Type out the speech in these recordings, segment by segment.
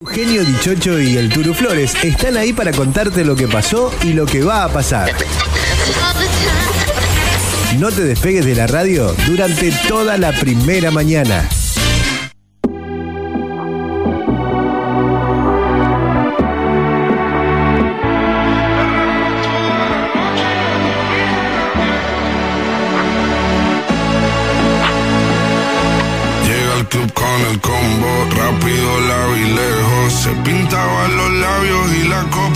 Eugenio Dichocho y el Turu Flores están ahí para contarte lo que pasó y lo que va a pasar. No te despegues de la radio durante toda la primera mañana.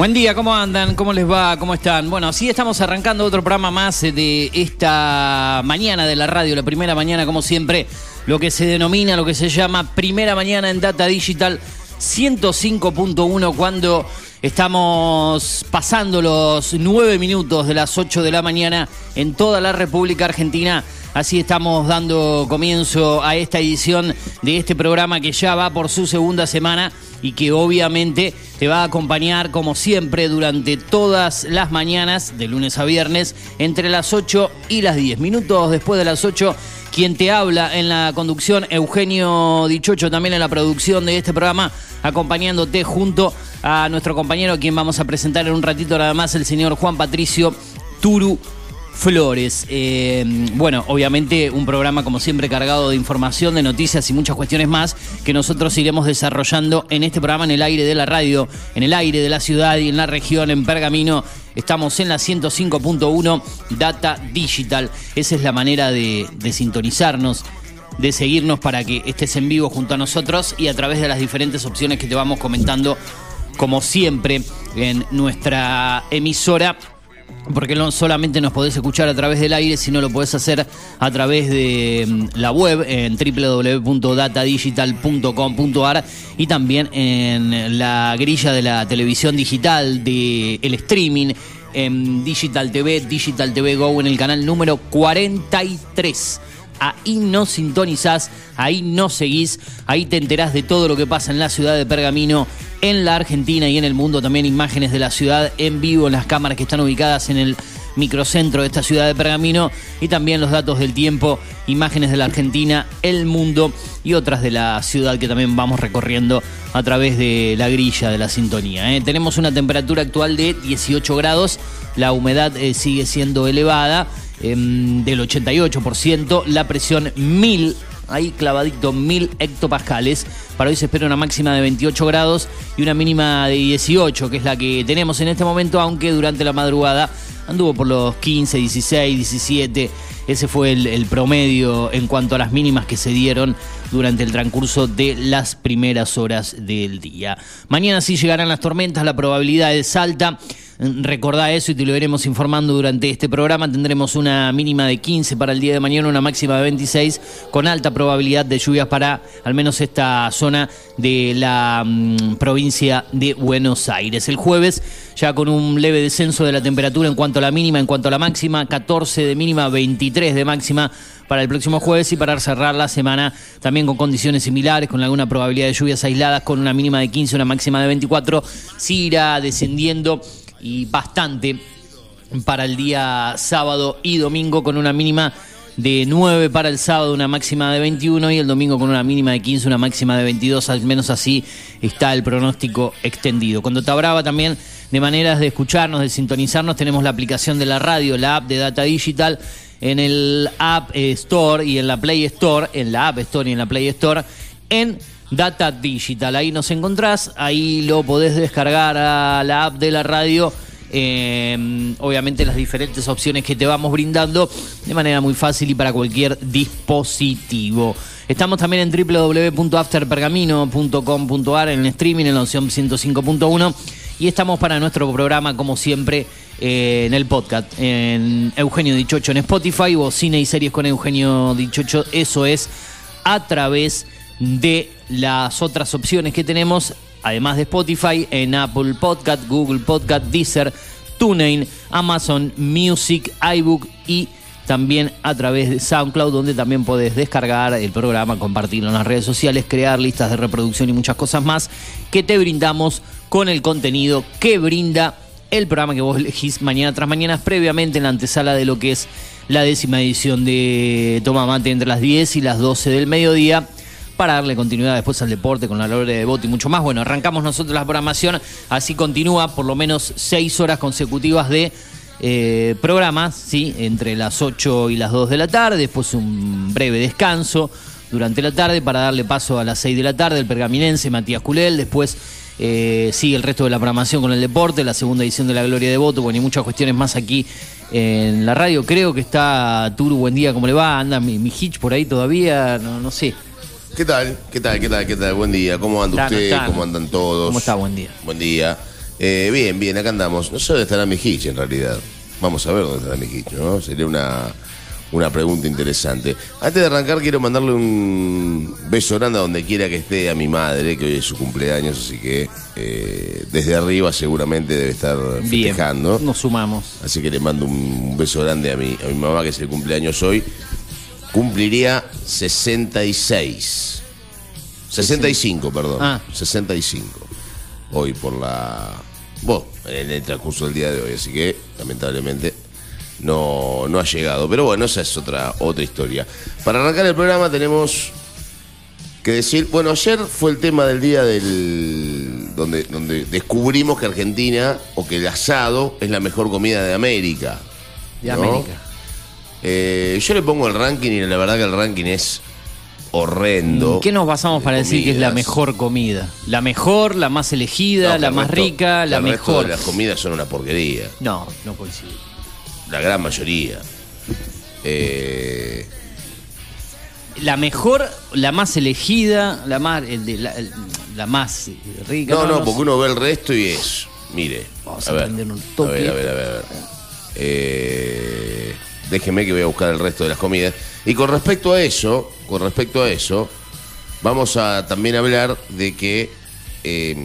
Buen día, ¿cómo andan? ¿Cómo les va? ¿Cómo están? Bueno, así estamos arrancando otro programa más eh, de esta mañana de la radio, la primera mañana, como siempre, lo que se denomina, lo que se llama primera mañana en Data Digital 105.1 cuando estamos pasando los nueve minutos de las 8 de la mañana en toda la República Argentina. Así estamos dando comienzo a esta edición de este programa que ya va por su segunda semana y que obviamente te va a acompañar como siempre durante todas las mañanas, de lunes a viernes, entre las 8 y las 10. Minutos después de las 8, quien te habla en la conducción, Eugenio Dichocho, también en la producción de este programa, acompañándote junto a nuestro compañero, quien vamos a presentar en un ratito nada más, el señor Juan Patricio Turu Flores. Eh, bueno, obviamente un programa como siempre cargado de información, de noticias y muchas cuestiones más que nosotros iremos desarrollando en este programa en el aire de la radio, en el aire de la ciudad y en la región, en Pergamino. Estamos en la 105.1 Data Digital. Esa es la manera de, de sintonizarnos, de seguirnos para que estés en vivo junto a nosotros y a través de las diferentes opciones que te vamos comentando, como siempre, en nuestra emisora porque no solamente nos podés escuchar a través del aire, sino lo podés hacer a través de mm, la web en www.datadigital.com.ar y también en la grilla de la televisión digital, de streaming en Digital TV, Digital TV Go en el canal número 43 ahí no sintonizás, ahí no seguís, ahí te enterás de todo lo que pasa en la ciudad de Pergamino, en la Argentina y en el mundo, también imágenes de la ciudad en vivo en las cámaras que están ubicadas en el microcentro de esta ciudad de Pergamino y también los datos del tiempo, imágenes de la Argentina, el mundo y otras de la ciudad que también vamos recorriendo a través de la grilla de la sintonía. ¿eh? Tenemos una temperatura actual de 18 grados, la humedad eh, sigue siendo elevada em, del 88%, la presión 1000, ahí clavadito 1000 hectopascales. Para hoy se espera una máxima de 28 grados y una mínima de 18, que es la que tenemos en este momento, aunque durante la madrugada anduvo por los 15, 16, 17. Ese fue el, el promedio en cuanto a las mínimas que se dieron durante el transcurso de las primeras horas del día. Mañana sí llegarán las tormentas, la probabilidad es alta. Recordá eso y te lo iremos informando durante este programa. Tendremos una mínima de 15 para el día de mañana, una máxima de 26, con alta probabilidad de lluvias para al menos esta zona de la mm, provincia de Buenos Aires. El jueves, ya con un leve descenso de la temperatura en cuanto a la mínima, en cuanto a la máxima, 14 de mínima, 23 de máxima para el próximo jueves y para cerrar la semana también con condiciones similares, con alguna probabilidad de lluvias aisladas, con una mínima de 15, una máxima de 24, sí irá descendiendo y bastante para el día sábado y domingo con una mínima de 9 para el sábado, una máxima de 21 y el domingo con una mínima de 15, una máxima de 22, al menos así está el pronóstico extendido. Cuando te hablaba también de maneras de escucharnos, de sintonizarnos, tenemos la aplicación de la radio, la app de Data Digital en el App Store y en la Play Store, en la App Store y en la Play Store, en Data Digital. Ahí nos encontrás, ahí lo podés descargar a la app de la radio. eh, obviamente las diferentes opciones que te vamos brindando de manera muy fácil y para cualquier dispositivo. Estamos también en www.afterpergamino.com.ar en el streaming en la opción 105.1 y estamos para nuestro programa como siempre eh, en el podcast en Eugenio Dichocho en Spotify o Cine y Series con Eugenio Dichocho. Eso es a través de las otras opciones que tenemos además de Spotify, en Apple Podcast, Google Podcast, Deezer, TuneIn, Amazon Music, iBook y también a través de SoundCloud, donde también podés descargar el programa, compartirlo en las redes sociales, crear listas de reproducción y muchas cosas más que te brindamos con el contenido que brinda el programa que vos elegís mañana tras mañana, previamente en la antesala de lo que es la décima edición de Toma Mate entre las 10 y las 12 del mediodía para darle continuidad después al deporte con la gloria de voto y mucho más. Bueno, arrancamos nosotros la programación, así continúa por lo menos seis horas consecutivas de eh, programas, ¿sí? entre las 8 y las 2 de la tarde, después un breve descanso durante la tarde para darle paso a las 6 de la tarde el pergaminense Matías Culel, después eh, sigue el resto de la programación con el deporte, la segunda edición de la Gloria de Voto, bueno, y muchas cuestiones más aquí en la radio. Creo que está Turu, buen día, ¿cómo le va? ¿Anda mi, mi hitch por ahí todavía? No, no sé. ¿Qué tal? ¿Qué tal? ¿Qué tal? ¿Qué tal? Buen día. ¿Cómo anda usted? ¿Cómo andan todos? ¿Cómo está? Buen día. Buen día. Eh, bien, bien, acá andamos. No sé dónde estará mi hitch en realidad. Vamos a ver dónde estará mi hitch, ¿no? Sería una, una pregunta interesante. Antes de arrancar, quiero mandarle un beso grande a donde quiera que esté a mi madre, que hoy es su cumpleaños, así que eh, desde arriba seguramente debe estar Bien, festejando. nos sumamos. Así que le mando un, un beso grande a mi, a mi mamá, que es el cumpleaños hoy. Cumpliría 66. 65, perdón. Ah. 65. Hoy por la. Bueno, en el transcurso del día de hoy, así que lamentablemente no, no ha llegado. Pero bueno, esa es otra, otra historia. Para arrancar el programa tenemos que decir, bueno, ayer fue el tema del día del donde, donde descubrimos que Argentina o que el asado es la mejor comida de América. De ¿no? América. Eh, yo le pongo el ranking y la verdad que el ranking es horrendo. ¿En qué nos basamos de para decir que es la comidas. mejor comida? La mejor, la más elegida, No, que la el más resto- rica, la el resto mejor. de las comidas son una porquería. No, no coincido. La gran mayoría. Eh, La mejor, la más elegida, la más, el de- la, el- la más eh, rica. no, no, porque uno ve el resto y es. Mire. Vamos a prender un A toque. ver, a ver, a ver. a ver. Eh, déjeme que voy a buscar el resto de las comidas. Y con respecto a eso, con respecto a eso, vamos a también hablar de que eh,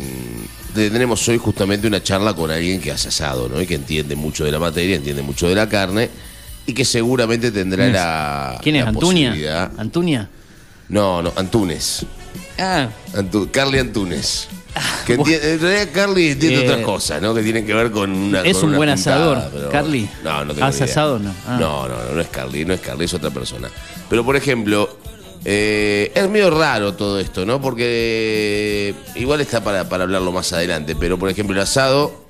tendremos hoy justamente una charla con alguien que hace asado, ¿no? Y que entiende mucho de la materia, entiende mucho de la carne y que seguramente tendrá ¿Quién la. ¿Quién es? posibilidad- ¿Antuña? No, no, Antunes. Ah, Antu- Carly Antunes. Que en realidad Carly entiende Eh, otras cosas, ¿no? Que tienen que ver con una. ¿Es con un una buen asador, pero- Carly? No, no tengo ¿Hace asado no? Ah. No, no, no, no es Carly, no es Carly, es otra persona. Pero por ejemplo, eh, es medio raro todo esto, ¿no? Porque igual está para, para hablarlo más adelante, pero por ejemplo el asado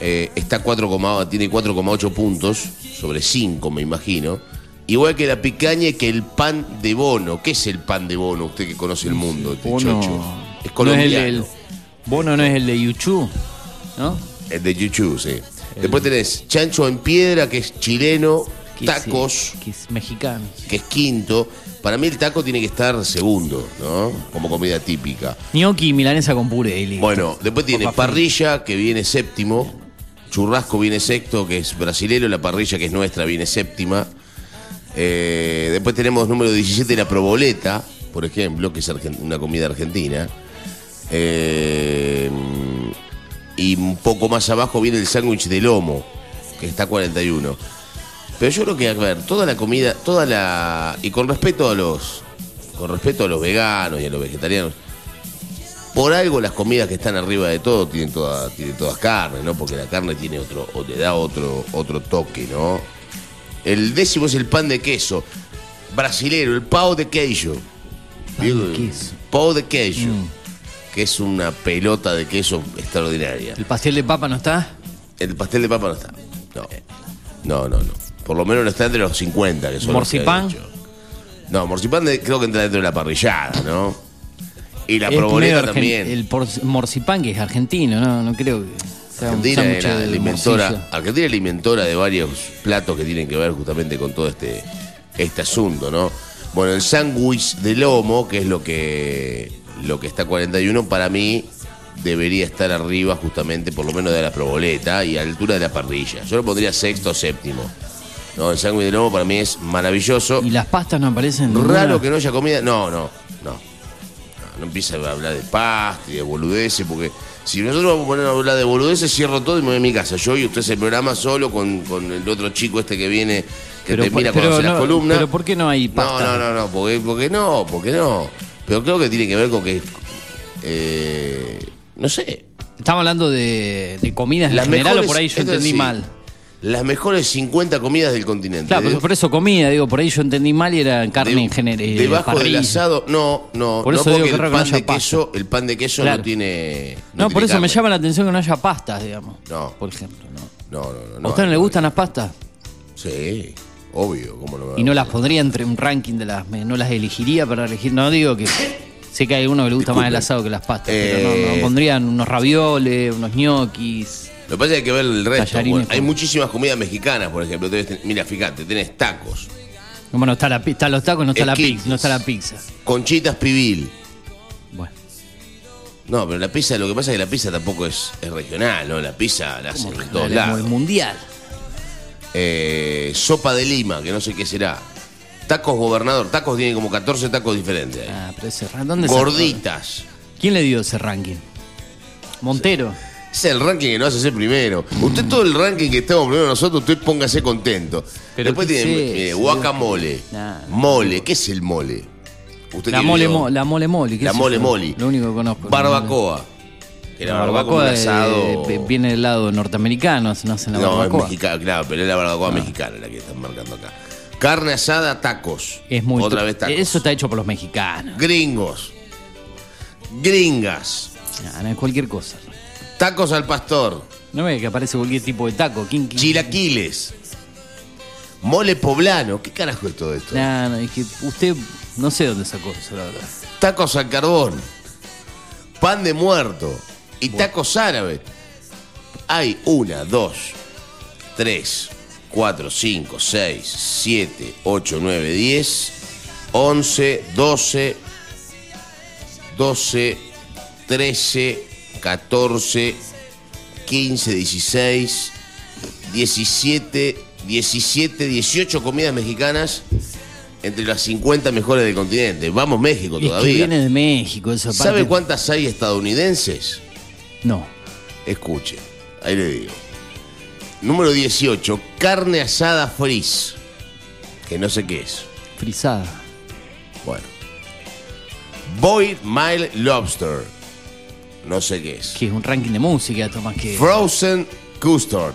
eh, está 4,8 tiene 4,8 puntos sobre 5, me imagino. Igual que la picaña y que el pan de bono. ¿Qué es el pan de bono? Usted que conoce el mundo, este Bono. chocho. Es No es colombiano. el. Bono no es el de Yuchu, ¿no? El de Yuchu, sí. Después tenés chancho en piedra, que es chileno, Que tacos, es, que es mexicano. que es quinto. Para mí el taco tiene que estar segundo, ¿no? Como comida típica. Gnocchi y milanesa con puré. listo. Bueno, después tiene parrilla, que viene séptimo. Churrasco viene sexto, que es brasilero. La parrilla, que es nuestra, viene séptima. Eh, después tenemos número 17, la proboleta, por ejemplo, que es una comida argentina. Eh, y un poco más abajo viene el sándwich de lomo, que está 41. Pero yo creo que, a ver, toda la comida, toda la. Y con respeto a los. Con respeto a los veganos y a los vegetarianos. Por algo las comidas que están arriba de todo tienen, toda, tienen todas carne, ¿no? Porque la carne tiene otro, o le da otro, otro toque, ¿no? El décimo es el pan de queso. Brasilero, el pão de queijo. Pan de queso. Pão de queijo. Mm. Que es una pelota de queso extraordinaria. ¿El pastel de papa no está? El pastel de papa no está. No. No, no, no. Por lo menos no está entre los 50, que son los que ¿Morcipán? han dicho. No, morcipán de- creo que entra dentro de la parrillada, ¿no? Y la proboleta también. El morcipán que es argentino, no, no creo que sea un Argentina sándwich era de la inventora, morcilla. Argentina es la inventora de varios platos que tienen que ver justamente con todo este, este asunto, ¿no? Bueno, el sándwich de lomo, que es lo que, lo que está 41, para mí debería estar arriba justamente por lo menos de la proboleta y a la altura de la parrilla. Yo lo pondría sexto o séptimo. No, el sándwich de lomo para mí es maravilloso. ¿Y las pastas no aparecen? Raro ninguna? que no haya comida. No, no, no. no empiece a hablar de pasta y de boludeces, porque si nosotros vamos a poner a hablar de boludeces, cierro todo y me voy a mi casa. Yo y usted se programa solo con, con el otro chico este que viene, que Pero te mira cuando hace las no- columnas. pero ¿por qué no hay pasta? No, no, no, no, porque, porque no, porque no. Pero creo que tiene que ver con que, eh, no sé, Estamos hablando de, de comidas en las general mejores, o por ahí yo entendí sí, mal. Las mejores 50 comidas del continente. Claro, De- porque por eso comida, digo, por ahí yo entendí mal y era carne de- en general. Debajo del asado, no, no, Por no eso porque que el raro que no pan de queso, el pan de queso Claro. no tiene. No, por tiene eso me llama la atención que no haya pastas, digamos. No. Por ejemplo, ¿no? No, no, no. ¿A no usted no hay, le no gustan las pastas? Sí, obvio, cómo me va Y no las pondría entre un ranking de las. No las elegiría para elegir. No digo que. Sé que hay uno que le gusta más el asado que las pastas, pero no, Eh. no, pondrían unos ravioles, unos ñoquis. Lo que pasa es que hay que ver el resto. Tallarines Bueno, hay muchísimas comidas mexicanas, por ejemplo. Tenés- ten- mira, fíjate, tenés tacos, Bueno, está la, pi- están los tacos, no está la Esquites. pizza, no está la pizza. conchitas pibil. Bueno, No, pero la pizza, lo que pasa es que la pizza tampoco es, es regional, ¿no? La pizza la hacen en todos como el lados. mundial. Eh, sopa de lima, que no sé qué será. Tacos gobernador, tacos tienen como 14 tacos diferentes. ahí. Ah, pero ese ra- ¿dónde sacó? Gorditas. ¿Quién le dio ese ranking? Montero. Ese es el ranking que no hace ser primero. Usted todo el ranking que estamos primero nosotros, usted póngase contento. Pero Después ¿qué tiene es eh, eso? guacamole, Nah. mole. ¿Qué es el mole? Usted La que mole, vivió- mo- la mole mole. ¿qué La es mole eso? mole. Lo único que conozco. Barbacoa. Que La la barbacoa, barbacoa asado. eh, viene del lado norteamericano, no hacen la no, es barbacoa. Ah. mexicana, claro, pero es la barbacoa mexicana la que están marcando acá. Carne asada, tacos. Es muy Otra vez tacos. Eso está hecho por los mexicanos. Gringos. Gringas. Ah, no es cualquier cosa. Tacos al pastor. No ve que aparece cualquier tipo de taco. ¿Quién, quién- Chilaquiles. Mole poblano. ¿Qué carajo es todo esto? Nah, no, es que usted no sé dónde sacó eso, la verdad. Tacos al carbón. Pan de muerto. Y tacos árabes. Hay una, dos, tres, cuatro, cinco, seis, siete, ocho, nueve, diez, once, doce, doce, trece, catorce, quince, dieciséis, diecisiete, diecisiete, dieciocho comidas mexicanas entre las 50 mejores del continente. Vamos México Es que todavía. viene de México, eso aparte. ¿Sabe cuántas hay estadounidenses? No. Escuche, ahí le digo. Número 18, carne asada frizz. Que no sé qué es. Frisada. Bueno. Boiled Mile Lobster. No sé qué es. Que es un ranking de música, esto más que Frozen Custard.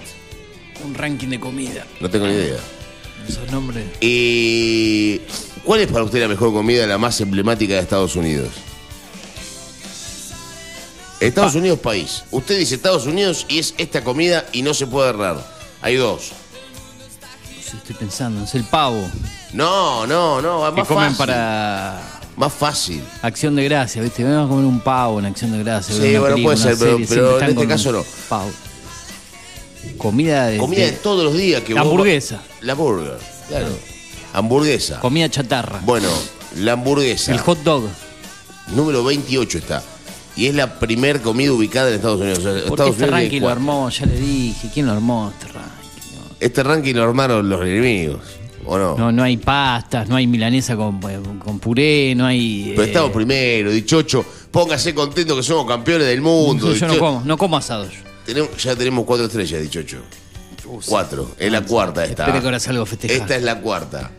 un ranking de comida. No tengo ni idea. Esos nombres. ¿Y cuál es para usted la mejor comida, la más emblemática de Estados Unidos? Estados Unidos país. Usted dice Estados Unidos y es esta comida y no se puede errar. Hay dos. Sí, estoy pensando, es el pavo. No, no, no, es Que más comen fácil. para Más fácil. Acción de Gracia, ¿viste? Vamos a comer un pavo en Acción de Gracia. Sí, ver una bueno, película, puede una ser, pero- serie, pero siempre en están este con caso no. Pavo. Comida de. Comida de todos los días que La vos- hamburguesa. La burger, claro. Hamburguesa. Comida chatarra. Bueno, la hamburguesa. el hot dog. Número 28 está. Y es la primer comida ubicada en Estados Unidos. O sea, Porque Estados este Unidos ranking lo armó, ya le dije. ¿Quién lo armó este ranking? No. Este ranking lo armaron los enemigos, ¿o no? No, no hay pastas, no hay milanesa con, con puré, no hay. Pero eh, estamos primero, dichocho. Póngase contento que somos campeones del mundo. Yo no como, no como asado yo. Tenemos- ya tenemos cuatro estrellas, dichocho. Cuatro. Es la cuarta esta. Espere que ahora salgo a festejar. Esta es la cuarta.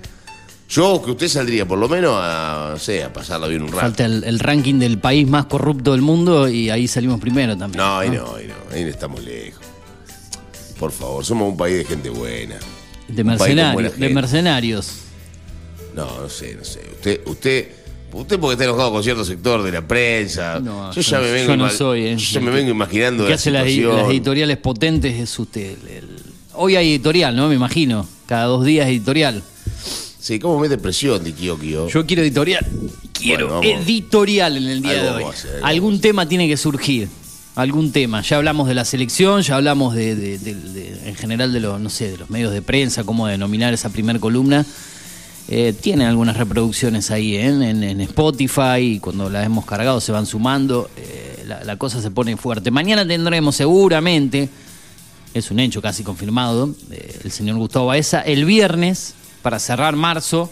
Yo que usted saldría por lo menos a, no sé, a pasarla bien un rato. Falta el, el ranking del país más corrupto del mundo y ahí salimos primero también. No, ahí no, ahí no, ahí estamos lejos. Por favor, somos un país de gente buena. De mercenarios. De mercenarios. No, no sé, no sé. Usted, usted, usted porque está enojado con cierto sector de la prensa. No, yo ya me vengo, yo no soy, eh. yo ya me vengo imaginando que la hace las, las editoriales potentes es usted. el- el- Hoy hay editorial, ¿no? Me imagino. Cada dos días editorial. Sí, ¿cómo mete presión de Kio? Yo quiero editorial. Quiero Bueno, editorial en el día de hoy. hacer, Algún tema tiene que surgir. Algún tema. Ya hablamos de la selección, ya hablamos de, de- de- de- en general de los, no sé, de los medios de prensa, cómo denominar esa primer columna. Eh, tienen algunas reproducciones ahí ¿eh? en, en- en Spotify y cuando las hemos cargado se van sumando. eh, la, la cosa se pone fuerte. Mañana tendremos seguramente, es un hecho casi confirmado, eh, el señor Gustavo Baeza. El viernes, para cerrar marzo,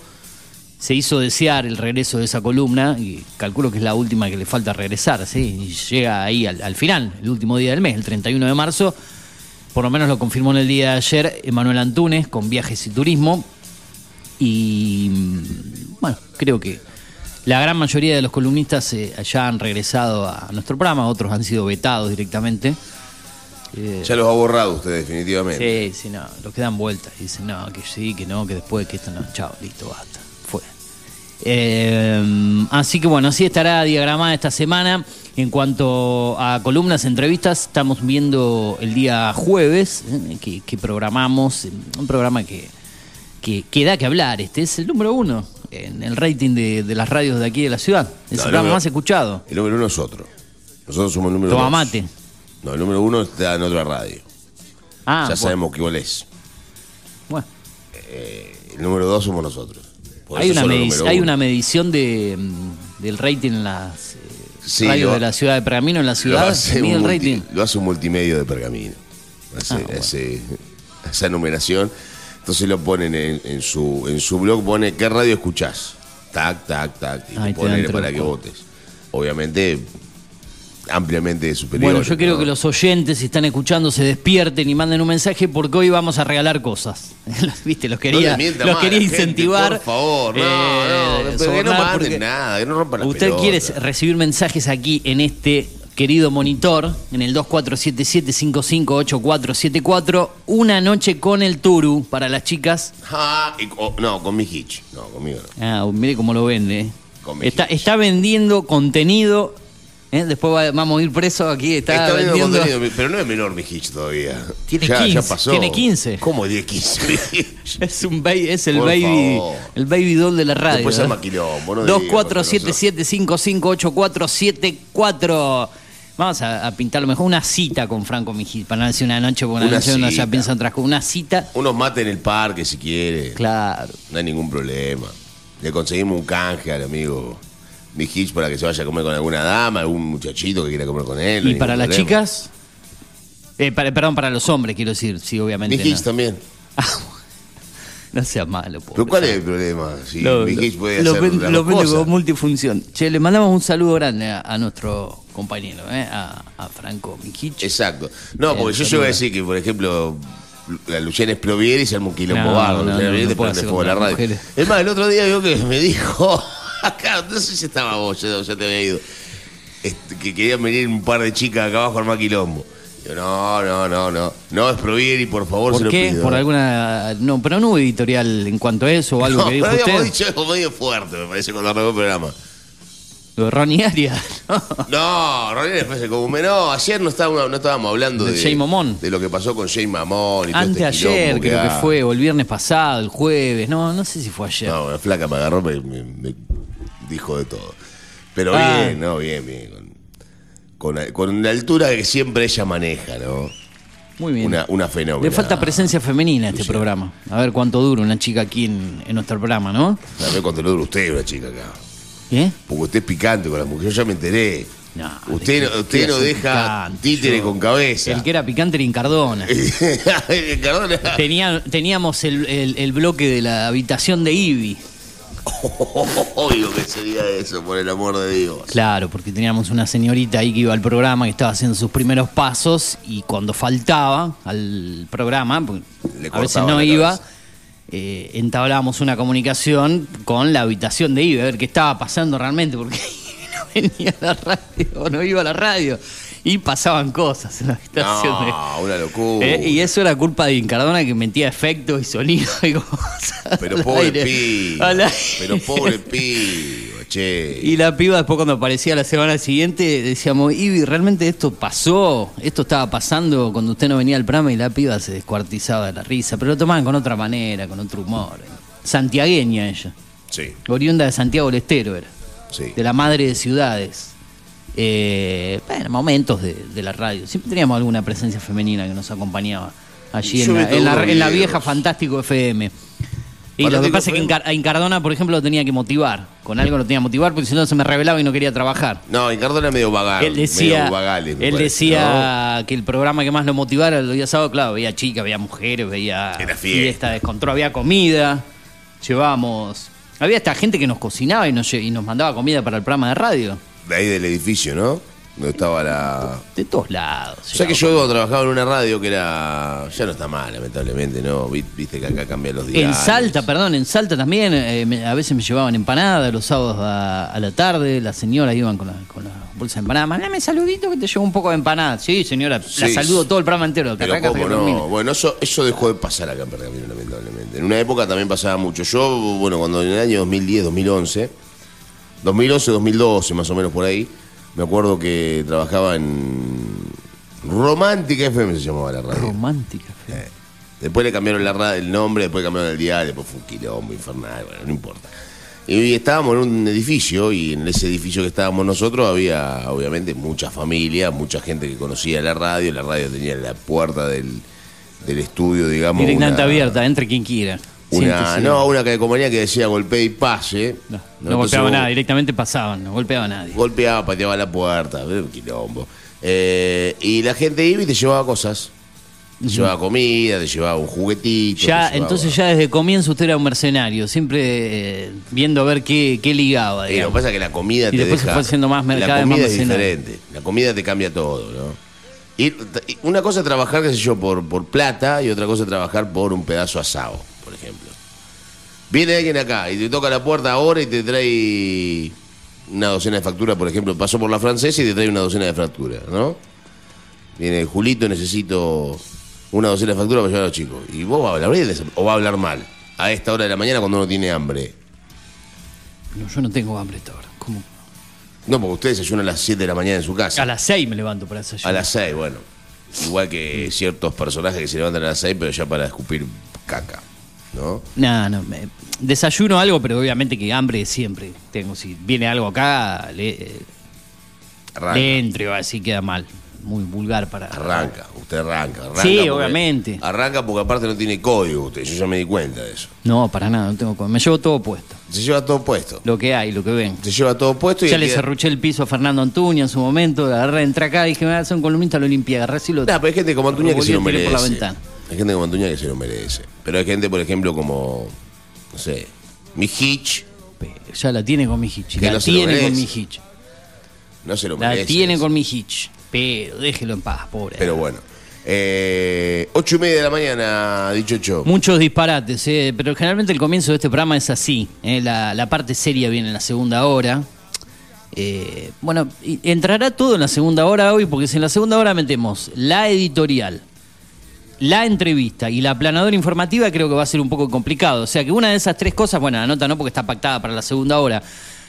se hizo desear el regreso de esa columna y calculo que es la última que le falta regresar, ¿sí? Y llega ahí al, al final, el último día del mes, el 31 de marzo. Por lo menos lo confirmó en el día de ayer Emanuel Antunes con viajes y turismo. Y mm, bueno, creo que la gran mayoría de los columnistas eh, ya han regresado a nuestro programa, otros han sido vetados directamente. Eh, Ya los ha borrado usted definitivamente. Sí, sí, no, los que dan vueltas. Dicen, no, que sí, que no, que después, que esto no. Chao, listo, basta. Fue. Eh, así que bueno, así estará diagramada esta semana. En cuanto a columnas, entrevistas, estamos viendo el día jueves, eh, que, que programamos, eh, un programa que, que, que da que hablar. Este es el número uno en el rating de, de las radios de aquí de la ciudad. Es No, el programa número- más escuchado. El número uno es otro. Nosotros somos el número Toma dos. No, el número uno está en otra radio. Ah, ya bueno, sabemos cuál es. bueno. El número dos somos nosotros. Por Hay una, hay uno. una medición de, mm, del rating en las eh, Sí, radios lo- de la ciudad de Pergamino, en la Lo ciudad. hace, mide un el multi- rating. lo hace un multimedio de pergamino. Hace, Ah, bueno. hace esa numeración. Entonces lo ponen en, en su, en su blog, pone qué radio escuchás. Tac, tac, tac. Y Ahí dan ponen para que votes. Obviamente, ampliamente superior. Bueno, yo quiero que los oyentes, si están escuchando, se despierten y manden un mensaje porque hoy vamos a regalar cosas. Viste, los quería, No los quería la gente, incentivar. por favor, no, eh, no, que no manden nada, que no rompan las Usted quiere recibir mensajes aquí en este querido monitor, en el 2477-558474, una noche con el Turu para las chicas. Ah, y- oh, no, con mi hitch. No, conmigo no. Ah, mire cómo lo vende. Está, está vendiendo contenido. Eh, Después va- vamos a ir preso aquí. Está, Está vendiendo. contenido, pero no es menor mi hitch todavía. Tiene ya, 15, ya pasó. tiene 15. ¿Cómo tiene 15? Es un baby, es el Por baby, favor. el baby doll de la radio. Después ¿eh? arma quilombo, no diga, porque 2477-558474. Vamos a, a pintarlo mejor. Una cita con Franco Mijil. Para no decir una noche, porque una, Una noche uno ya cita. piensa en otras cosas. Una cita, Unos mate en el parque si quiere. claro. No hay ningún problema. Le conseguimos un canje al amigo mi hitch para que se vaya a comer con alguna dama, algún muchachito que quiera comer con él. ¿Y para las problema. chicas? Eh, para- perdón, para los hombres, quiero decir. Sí, obviamente. Mi hitch no. también. No sea malo, pobre. ¿Pero cuál es el problema? Si Lo- mi hitch puede lo hacer ven- lo como multifunción. Che, le mandamos un saludo grande a, a nuestro compañero, ¿eh? a, a Franco Mijich. Exacto. No, porque Eh, yo saluda. llego a decir que, por ejemplo, la Luciana es Proviera y se arma un quilombo No, bardo. no, no. Es más, el otro día yo que me dijo, acá, no sé si estaba vos, ya, te había ido, este, que querían venir un par de chicas acá abajo a armar quilombo. Yo, no, no, no, no. No es y por favor se ¿Por lo qué? pido. ¿Por alguna.? No, pero no hubo editorial en cuanto a eso o algo No, que dijo pero habíamos usted. dicho algo medio fuerte, me parece, cuando arrancó el programa. Lo de Ronnie Arias. No, Ronnie después se como no, ayer no estábamos, no estábamos hablando de, Jay Mamón. de lo que pasó con Jay Mamón y todo este quilombo creo que fue, o el viernes pasado, el jueves. No, no sé si fue ayer. No, la flaca me agarró, me, me- me dijo de todo. Pero Ah. bien, no, bien, bien. Con, con, con la altura que siempre ella maneja, ¿no? Muy bien. Una, una fenómena. Le falta presencia femenina a este programa. A ver cuánto dura una chica aquí en, en nuestro programa, ¿no? A ver cuánto dura usted, una chica acá. ¿Eh? Porque usted es picante con la mujer, yo ya me enteré. No, usted ¿de no, qué- usted qué no deja picante? títere Yo- con cabeza. El que era picante era Incardona. Cardona- Tenía, teníamos el, el- el bloque de la habitación de Ivy. Obvio que sería eso, por el amor de Dios. Claro, porque teníamos una señorita ahí que iba al programa, que estaba haciendo sus primeros pasos, y cuando faltaba al programa, a veces no iba, eh, entablábamos una comunicación con la habitación de Ivy, a ver qué estaba pasando realmente, porque no venía a la radio, no iba a la radio, y pasaban cosas en la habitación de No, una locura. Eh, y eso era culpa de Incardona que metía efectos y sonido y cosas. Pero pobre pibe. Pero pobre pibe, che. Y la piba después cuando aparecía la semana siguiente decíamos, Ivy, ¿realmente esto pasó? ¿Esto estaba pasando cuando usted no venía al programa? Y la piba se descuartizaba de la risa, pero lo tomaban con otra manera, con otro humor. Santiagueña ella, Sí, oriunda de Santiago del Estero era, sí. de la madre de ciudades. Eh, bueno, momentos de, de la radio. Siempre teníamos alguna presencia femenina que nos acompañaba allí en la, en en vieja Fantástico FM. Y lo que pasa es que FM. Incar- a Incardona, por ejemplo, lo tenía que motivar. Con algo lo tenía que motivar porque si no se me revelaba y no quería trabajar. No, Ricardo era medio vagal. él decía, medio vagales, él parece, decía que el programa que más lo motivara los días sábados, claro, veía chicas, veía mujeres, veía Era fiesta. descontrol, había comida. Llevábamos Había esta gente que nos cocinaba y nos, y nos mandaba comida para el programa de radio. De ahí del edificio, ¿no? Donde estaba la. De todos lados. O sea que yo trabajaba en una radio que era. Ya no está mal, lamentablemente, ¿no? Vi- Viste que acá cambian los días. En Salta, perdón, en Salta también, eh, me- a veces me llevaban empanadas los sábados a, a la tarde, las señoras iban con la, con la bolsa de empanadas, mandame saludito que te llevo un poco de empanadas. Sí, señora, la Sí, saludo todo el programa entero. que Pero arranca hasta cómo que no. Bueno, eso, eso dejó de pasar acá en Pergamino, lamentablemente. En una época también pasaba mucho. Yo, bueno, cuando en el año 2010, 2011, 2011, 2012, más o menos por ahí, me acuerdo que trabajaba en Romántica FM, se llamaba la radio. Romántica. fe. Eh, Después le cambiaron la ra- el nombre, después cambiaron el diario, después fue un quilombo infernal, bueno, no importa. Y estábamos en un edificio y en ese edificio que estábamos nosotros había obviamente mucha familia, mucha gente que conocía la radio, la radio tenía en la puerta del, del estudio, digamos. Directamente una- abierta, entre quien quiera. Una, no, una que- compañía que decía golpe y pase. No, no golpeaba nada, directamente pasaban, no golpeaba a nadie. Golpeaba, pateaba la puerta, un quilombo. Eh, y la gente iba y te llevaba cosas. Te llevaba comida, te llevaba un juguetito. Ya, llevaba- entonces ya desde comienzo usted era un mercenario, siempre eh, viendo a ver qué, qué ligaba. Eh, lo que pasa es que la comida Y te después se fue haciendo más La mercado, comida más es diferente. La comida te cambia todo, ¿no? Y, y una cosa es trabajar, qué sé yo, por, por plata y otra cosa es trabajar por un pedazo asado, por ejemplo. Viene alguien acá y te toca la puerta ahora y te trae una docena de facturas, por ejemplo, pasó por la francesa y te trae una docena de facturas, ¿no? Viene Julito, necesito una docena de facturas para llevar a los chicos. Y vos vas a hablar bien o va a hablar mal. A esta hora de la mañana cuando uno tiene hambre. No, yo no tengo hambre esta hora. ¿Cómo? No, porque usted desayuna a las 7 de la mañana en su casa. A las 6 me levanto para desayunar. A las 6, bueno. Igual que ciertos personajes que se levantan a las 6, pero ya para escupir caca. ¿No? No, no, me- desayuno algo, pero obviamente que hambre siempre tengo. Si viene algo acá, le, le entro, así queda mal. Muy vulgar para. Arranca, usted arranca. arranca Sí, porque- obviamente. Arranca porque aparte no tiene código usted, yo ya me di cuenta de eso. No, para nada, no tengo. co- Me llevo todo puesto. Se lleva todo puesto. Lo que hay, lo que ven. Se lleva todo puesto y Ya le día- cerruché el piso a Fernando Antuña en su momento, agarré, entré acá, dije, me voy a hacer un columnista, lo limpié, agarré así lo Nah, pero hay gente como Antuña que se lo revolví y tiré merece. por la ventana. Hay gente como Antuña que se lo merece. Pero hay gente, por ejemplo, como, no sé, mi Hitch, ya la tiene con mi hitch. La no tiene con mi hitch. no se lo La merece. tiene con mi hitch. Pero déjelo en paz, pobre. Pero bueno. Eh, ocho y media de la mañana, dicho yo. Muchos disparates, eh, pero generalmente el comienzo de este programa es así. eh, la, la parte seria viene en la segunda hora. Eh, bueno, entrará todo en la segunda hora hoy, porque si en la segunda hora metemos la editorial, la entrevista y la planadora informativa, creo que va a ser un poco complicado. O sea que una de esas tres cosas, bueno, anota no porque está pactada para la segunda hora,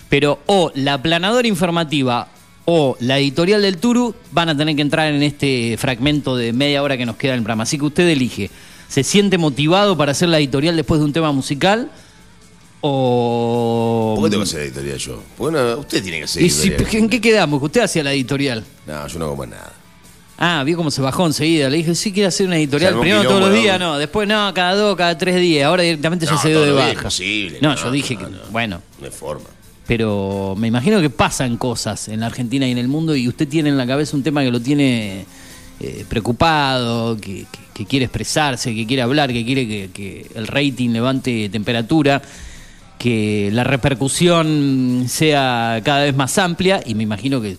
pero o la planadora informativa o la editorial del Turu van a tener que entrar en este fragmento de media hora que nos queda en el programa. Así que usted elige. ¿Se siente motivado para hacer la editorial después de un tema musical? ¿O.? ¿Por qué tengo que hacer editorial yo? Porque no, usted tiene que hacer ¿Y si- editorial. ¿En qué quedamos? Que usted hacía la editorial. No, yo no hago más nada. Ah, vio cómo se bajó enseguida. Le dije, sí, quiere hacer una editorial. Primero todos los días, no. Después no, cada dos, cada tres días. Ahora directamente ya No, se dio de baja. es No, no, yo dije que, no. bueno, No hay forma. pero me imagino que pasan cosas en la Argentina y en el mundo y usted tiene en la cabeza un tema que lo tiene eh, preocupado, que, que- que quiere expresarse, que quiere hablar, que quiere que, que el rating levante temperatura, que la repercusión sea cada vez más amplia y me imagino que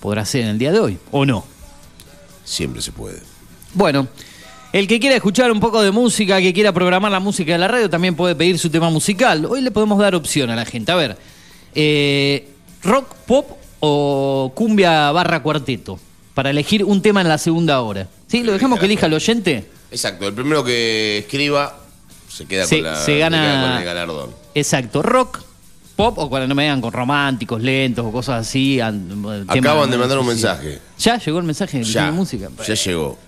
podrá ser en el día de hoy, ¿o no? Siempre se puede. Bueno, el que quiera escuchar un poco de música, que quiera programar la música de la radio, también puede pedir su tema musical. Hoy le podemos dar opción a la gente. A ver, eh, rock, pop o cumbia barra cuarteto, para elegir un tema en la segunda hora. ¿Sí? ¿Lo dejamos que elija el oyente? Exacto, el primero que escriba se queda Se- con, la, se gana- queda con el galardón. Exacto, rock, pop o cuando no me digan con románticos, lentos o cosas así. temas- Acaban de mandar un sí. mensaje. ¿Ya llegó el mensaje? Ya, ¿Tiene música? ya llegó.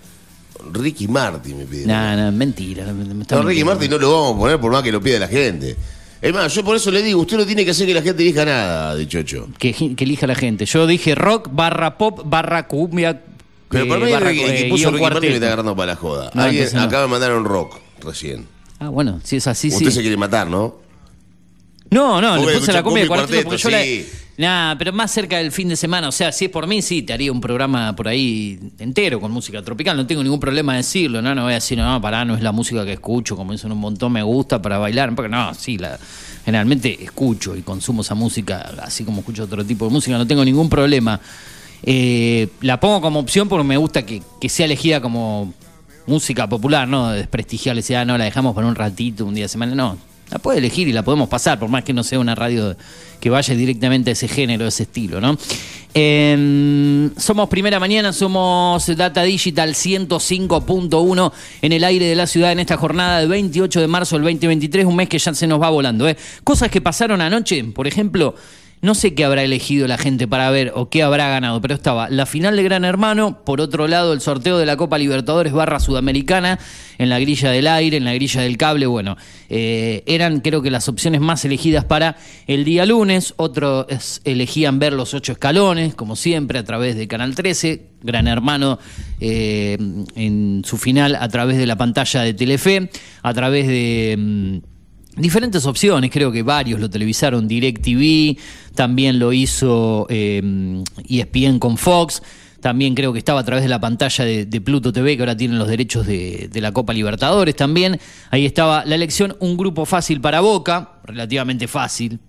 Ricky Martin me pide. No, no, mentira. me- No, Ricky mintiendo. Martin no lo vamos a poner por más que lo pida la gente. Es más, yo por eso le digo, usted no tiene que hacer que la gente elija nada, dichocho. que, que elija la gente. Yo dije rock barra pop barra cumbia. Pero eh, para mí barra, el que, eh, puso Ricky Martin me está agarrando para la joda. No, Alguien, no. acá me mandaron rock recién. Ah, bueno, si es así, usted sí. se quiere matar, ¿no? No, no, le puse la cumbia de cuarteto porque yo cuarteto, la. sí. Nah, pero más cerca del fin de semana. O sea, si es por mí, sí, te haría un programa por ahí entero con música tropical. No tengo ningún problema de decirlo, ¿no? No voy a decir, no, pará, no es la música que escucho, como dicen un montón, me gusta para bailar. Porque no, sí, la, generalmente escucho y consumo esa música, así como escucho otro tipo de música, no tengo ningún problema. Eh, la pongo como opción porque me gusta que, que sea elegida como música popular, ¿no? Desprestigiarle, sea, no, la dejamos para un ratito, un día de semana. No, la puede elegir y la podemos pasar, por más que no sea una radio que vaya directamente a ese género, a ese estilo, ¿no? Eh, somos Primera Mañana, somos Data Digital 105.1 en el aire de la ciudad en esta jornada del 28 de marzo del 2023, un mes que ya se nos va volando, ¿eh? Cosas que pasaron anoche, por ejemplo... No sé qué habrá elegido la gente para ver o qué habrá ganado, pero estaba la final de Gran Hermano, por otro lado el sorteo de la Copa Libertadores barra Sudamericana, en la grilla del aire, en la grilla del cable, bueno, eh, eran creo que las opciones más elegidas para el día lunes, otros elegían ver los ocho escalones, como siempre, a través de Canal 13, Gran Hermano eh, en su final a través de la pantalla de Telefe, a través de... Diferentes opciones, creo que varios lo televisaron, DirecTV, también lo hizo eh, ESPN con Fox, también creo que estaba a través de la pantalla de, de Pluto TV, que ahora tienen los derechos de, de la Copa Libertadores también. Ahí estaba la elección, un grupo fácil para Boca, relativamente fácil,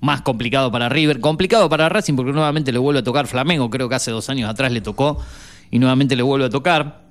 más complicado para River, complicado para Racing porque nuevamente le vuelve a tocar Flamengo, creo que hace dos años atrás le tocó y nuevamente le vuelve a tocar.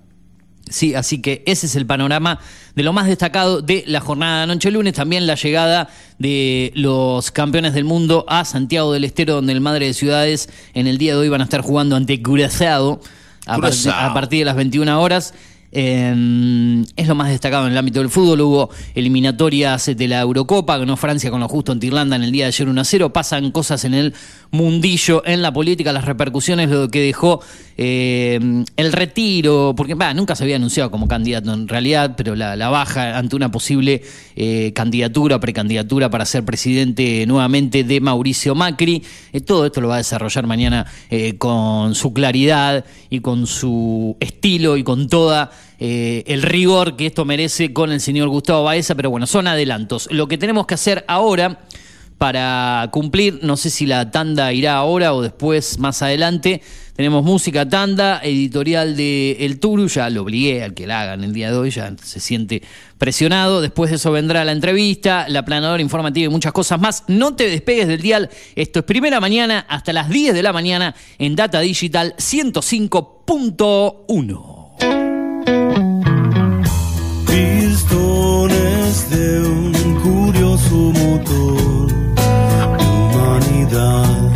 Sí, así que ese es el panorama de lo más destacado de la jornada de anoche lunes. También la llegada de los campeones del mundo a Santiago del Estero, donde el Madre de Ciudades en el día de hoy van a estar jugando ante Curazao a, par- a partir de las 21 horas. Eh, es lo más destacado en el ámbito del fútbol. Hubo eliminatorias de la Eurocopa, ganó Francia con lo justo ante Irlanda en el día de ayer 1 a 0. Pasan cosas en el mundillo, en la política, las repercusiones, lo que dejó eh, el retiro, porque nunca se había anunciado como candidato en realidad, pero la, la baja ante una posible eh, candidatura, precandidatura para ser presidente nuevamente de Mauricio Macri. Eh, todo esto lo va a desarrollar mañana eh, con su claridad y con su estilo y con toda eh, el rigor que esto merece con el señor Gustavo Baeza, pero bueno, son adelantos. Lo que tenemos que hacer ahora para cumplir, no sé si la tanda irá ahora o después más adelante, tenemos música tanda, editorial de El Turu, ya lo obligué al que la hagan el día de hoy, ya se siente presionado, después de eso vendrá la entrevista, la planadora informativa y muchas cosas más. No te despegues del dial, esto es primera mañana hasta las 10 de la mañana en Data Digital 105.1. Pistones de un curioso motor humanidad.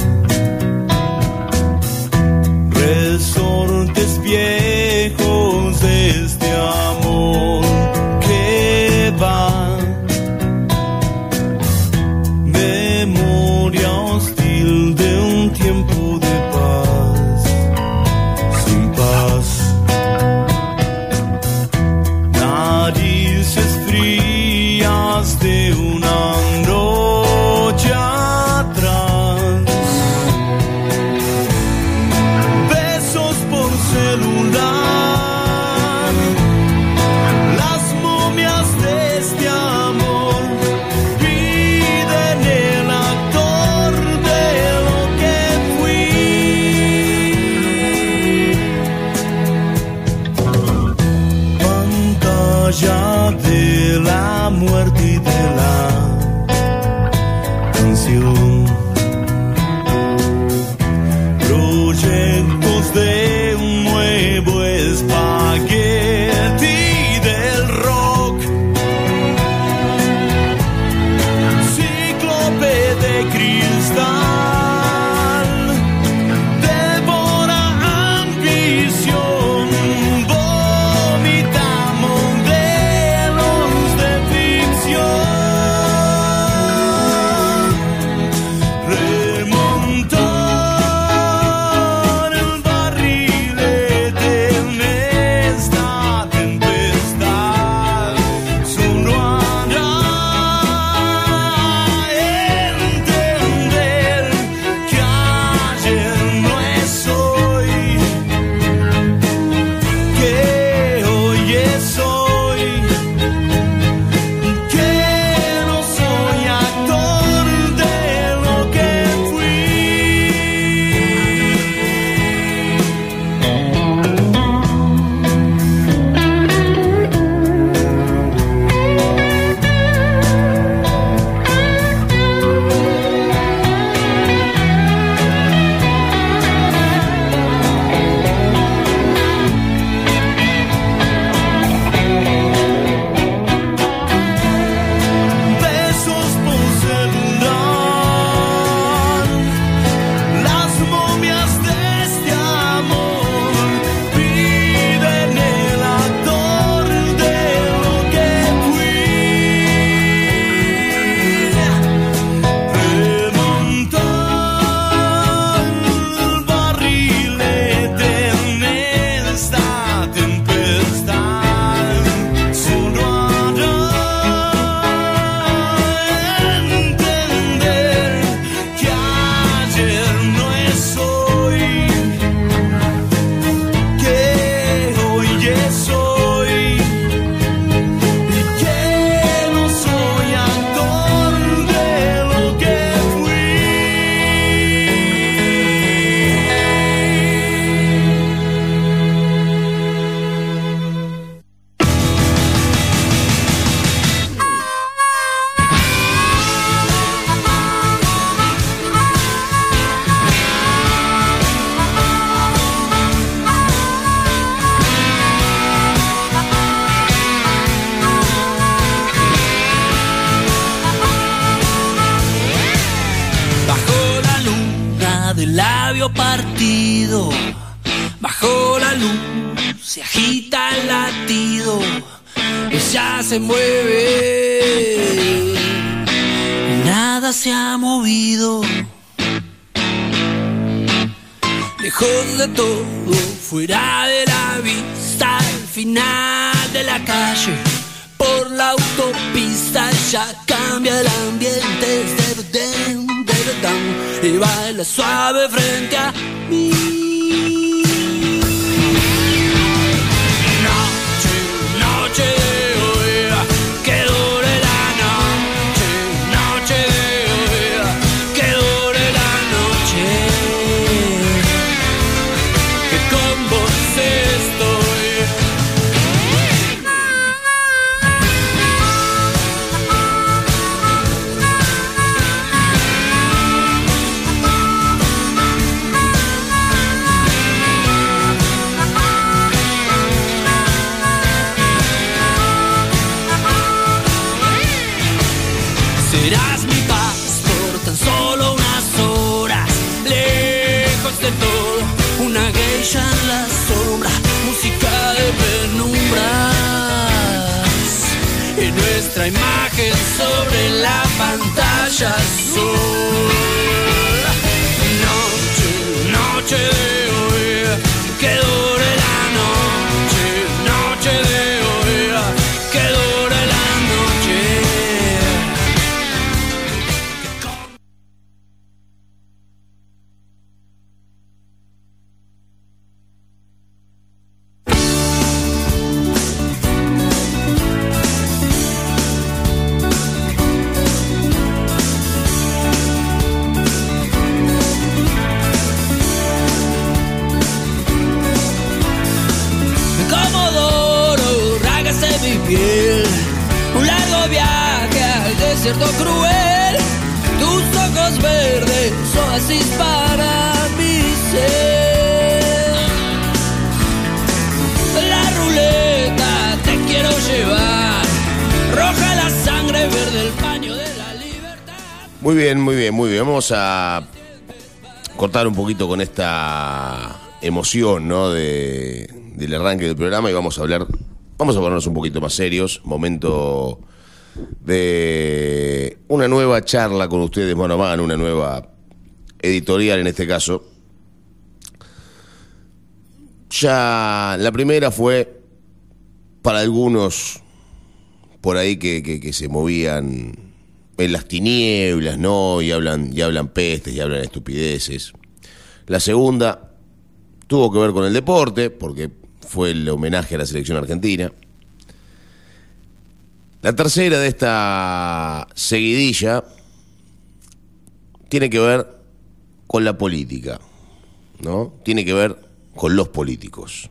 Pantalla azul. Un poquito con esta emoción, ¿no? De, del arranque del programa y vamos a hablar, vamos a ponernos un poquito más serios. Momento de una nueva charla con ustedes mano a mano, una nueva editorial en este caso. Ya la primera fue para algunos por ahí que, que- que se movían en las tinieblas, ¿no? Y hablan, y hablan pestes, y hablan estupideces. La segunda tuvo que ver con el deporte, porque fue el homenaje a la selección argentina. La tercera de esta seguidilla tiene que ver con la política, ¿no? Tiene que ver con los políticos.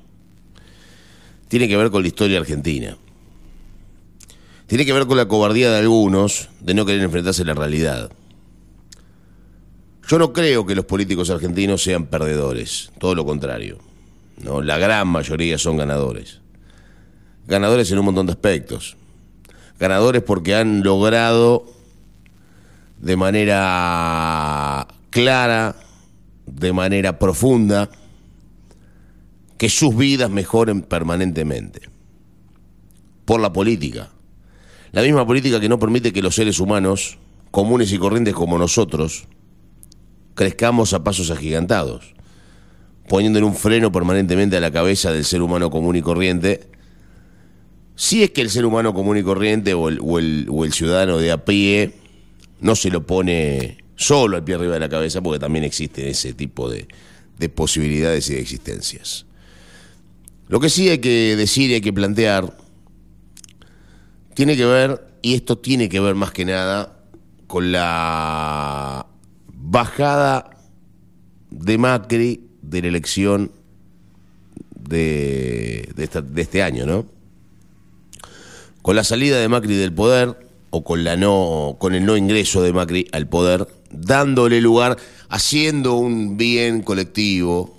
Tiene que ver con la historia argentina. Tiene que ver con la cobardía de algunos de no querer enfrentarse a la realidad. Yo no creo que los políticos argentinos sean perdedores, todo lo contrario. La gran mayoría son ganadores. Ganadores en un montón de aspectos. Ganadores porque han logrado de manera clara, de manera profunda, que sus vidas mejoren permanentemente. Por la política. La misma política que no permite que los seres humanos, comunes y corrientes como nosotros, crezcamos a pasos agigantados, poniéndole un freno permanentemente a la cabeza del ser humano común y corriente, si es que el ser humano común y corriente o el, o el- ciudadano de a pie no se lo pone solo al pie arriba de la cabeza, porque también existen ese tipo de, de posibilidades y de existencias. Lo que sí hay que decir y hay que plantear tiene que ver, y esto tiene que ver más que nada, con la bajada de Macri de la elección de, este año, ¿no? Con la salida de Macri del poder, o con, la no, con el no ingreso de Macri al poder, dándole lugar, haciendo un bien colectivo,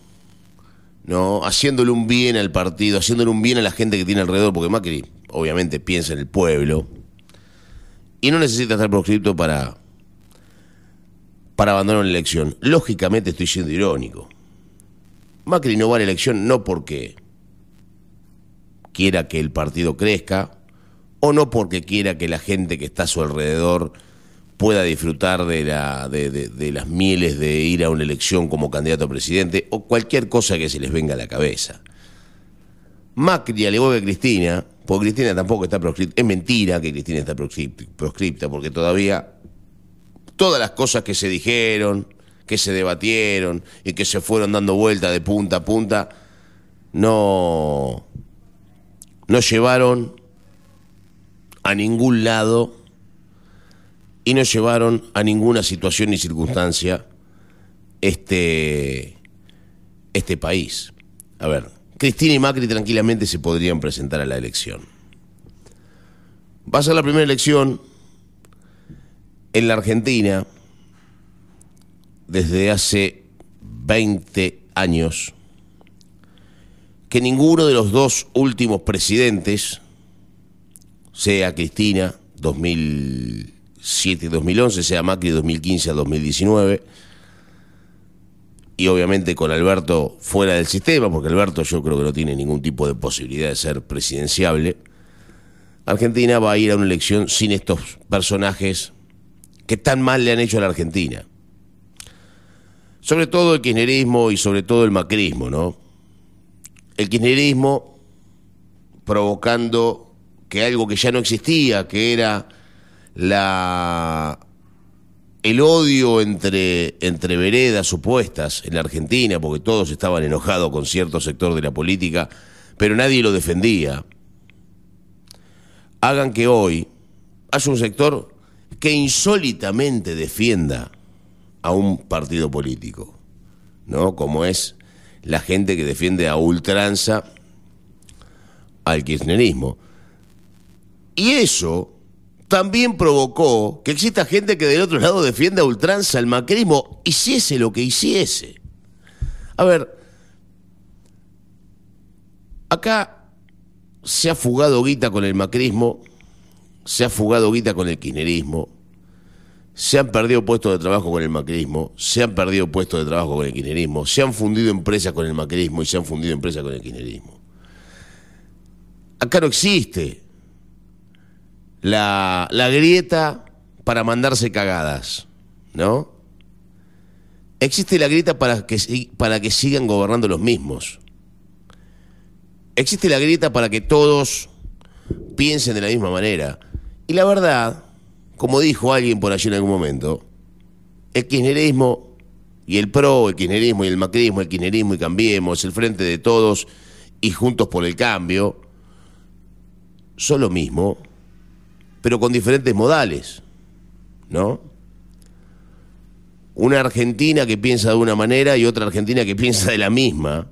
¿no? Haciéndole un bien al partido, haciéndole un bien a la gente que tiene alrededor, porque Macri obviamente piensa en el pueblo y no necesita estar proscripto para, para abandonar la elección. Lógicamente estoy siendo irónico. Macri no va a la elección no porque quiera que el partido crezca o no porque quiera que la gente que está a su alrededor pueda disfrutar de, la, de, de- de las mieles de ir a una elección como candidato a presidente o cualquier cosa que se les venga a la cabeza. Macri, al igual que Cristina, porque Cristina tampoco está proscripta, es mentira que Cristina está proscript- proscripta, porque todavía todas las cosas que se dijeron, que se debatieron y que se fueron dando vuelta de punta a punta, no, no llevaron a ningún lado y no llevaron a ninguna situación ni circunstancia este, este país. A ver, Cristina y Macri tranquilamente se podrían presentar a la elección. Va a ser la primera elección en la Argentina desde hace 20 años que ninguno de los dos últimos presidentes, sea Cristina 2007 y 2011, sea Macri 2015 a 2019, y obviamente con Alberto fuera del sistema, porque Alberto yo creo que no tiene ningún tipo de posibilidad de ser presidenciable, Argentina va a ir a una elección sin estos personajes que tan mal le han hecho a la Argentina. Sobre todo el kirchnerismo y sobre todo el macrismo, ¿no? El kirchnerismo provocando que algo que ya no existía, que era la el odio entre, entre veredas opuestas en la Argentina, porque todos estaban enojados con cierto sector de la política, pero nadie lo defendía, hagan que hoy haya un sector que insólitamente defienda a un partido político, ¿no? Como es la gente que defiende a ultranza al kirchnerismo. Y eso también provocó que exista gente que del otro lado defienda a ultranza al macrismo, hiciese lo que hiciese. A ver, acá se ha fugado guita con el macrismo, se ha fugado guita con el kirchnerismo, se han perdido puestos de trabajo con el macrismo, se han perdido puestos de trabajo con el kirchnerismo, se han fundido empresas con el macrismo y se han fundido empresas con el kirchnerismo. Acá no existe la, la grieta para mandarse cagadas, ¿no? Existe la grieta para que, para que sigan gobernando los mismos. Existe la grieta para que todos piensen de la misma manera. Y la verdad, como dijo alguien por allí en algún momento, el kirchnerismo y el PRO, el kirchnerismo y el macrismo, el kirchnerismo y Cambiemos, el Frente de Todos y Juntos por el Cambio, son lo mismo, pero con diferentes modales, ¿no? Una Argentina que piensa de una manera y otra Argentina que piensa de la misma,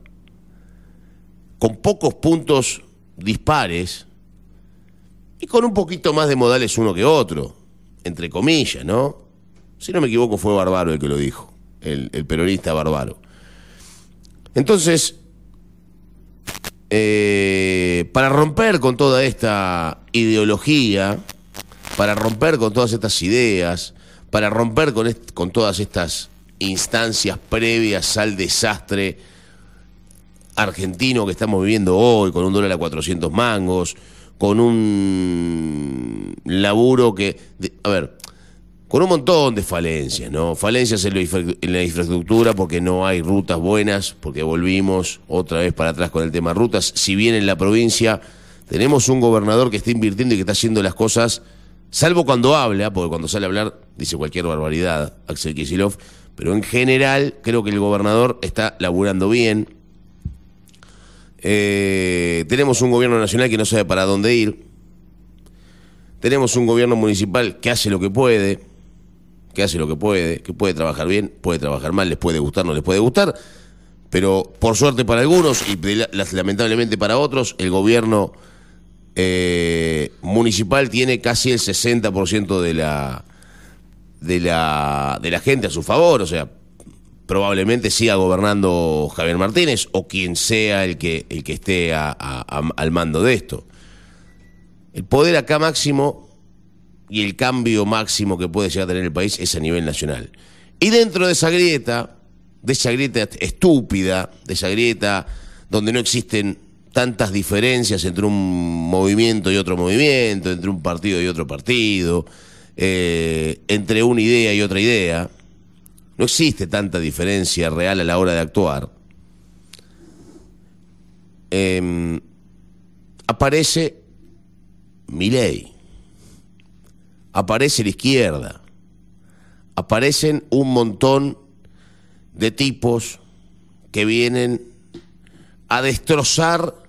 con pocos puntos dispares y con un poquito más de modales uno que otro, entre comillas, ¿no? Si no me equivoco fue Barbaro el que lo dijo, el, peronista Barbaro. Entonces, eh, para romper con toda esta ideología, para romper con todas estas ideas, para romper con, con todas estas instancias previas al desastre argentino que estamos viviendo hoy, con un dólar a 400 mangos, con un laburo que... a ver, con un montón de falencias, ¿no? Falencias en la, infraestructura porque no hay rutas buenas, porque volvimos otra vez para atrás con el tema rutas. Si bien en la provincia tenemos un gobernador que está invirtiendo y que está haciendo las cosas, salvo cuando habla, porque cuando sale a hablar dice cualquier barbaridad, Axel Kicillof, pero en general creo que el gobernador está laburando bien. Eh, tenemos un gobierno nacional que no sabe para dónde ir. Tenemos un gobierno municipal que hace lo que puede, que hace lo que puede, que puede trabajar bien, puede trabajar mal, les puede gustar, no les puede gustar, pero por suerte para algunos y lamentablemente para otros, el gobierno eh, municipal tiene casi el 60% de la, de, la, de la gente a su favor, o sea, probablemente siga gobernando Javier Martínez o quien sea el que, el que esté a- al mando de esto. El poder acá máximo y el cambio máximo que puede llegar a tener el país es a nivel nacional. Y dentro de esa grieta, de esa grieta estúpida, de esa grieta donde no existen tantas diferencias entre un movimiento y otro movimiento, entre un partido y otro partido, eh, entre una idea y otra idea. No existe tanta diferencia real a la hora de actuar. Em, aparece Milei, aparece la izquierda, aparecen un montón de tipos que vienen a destrozar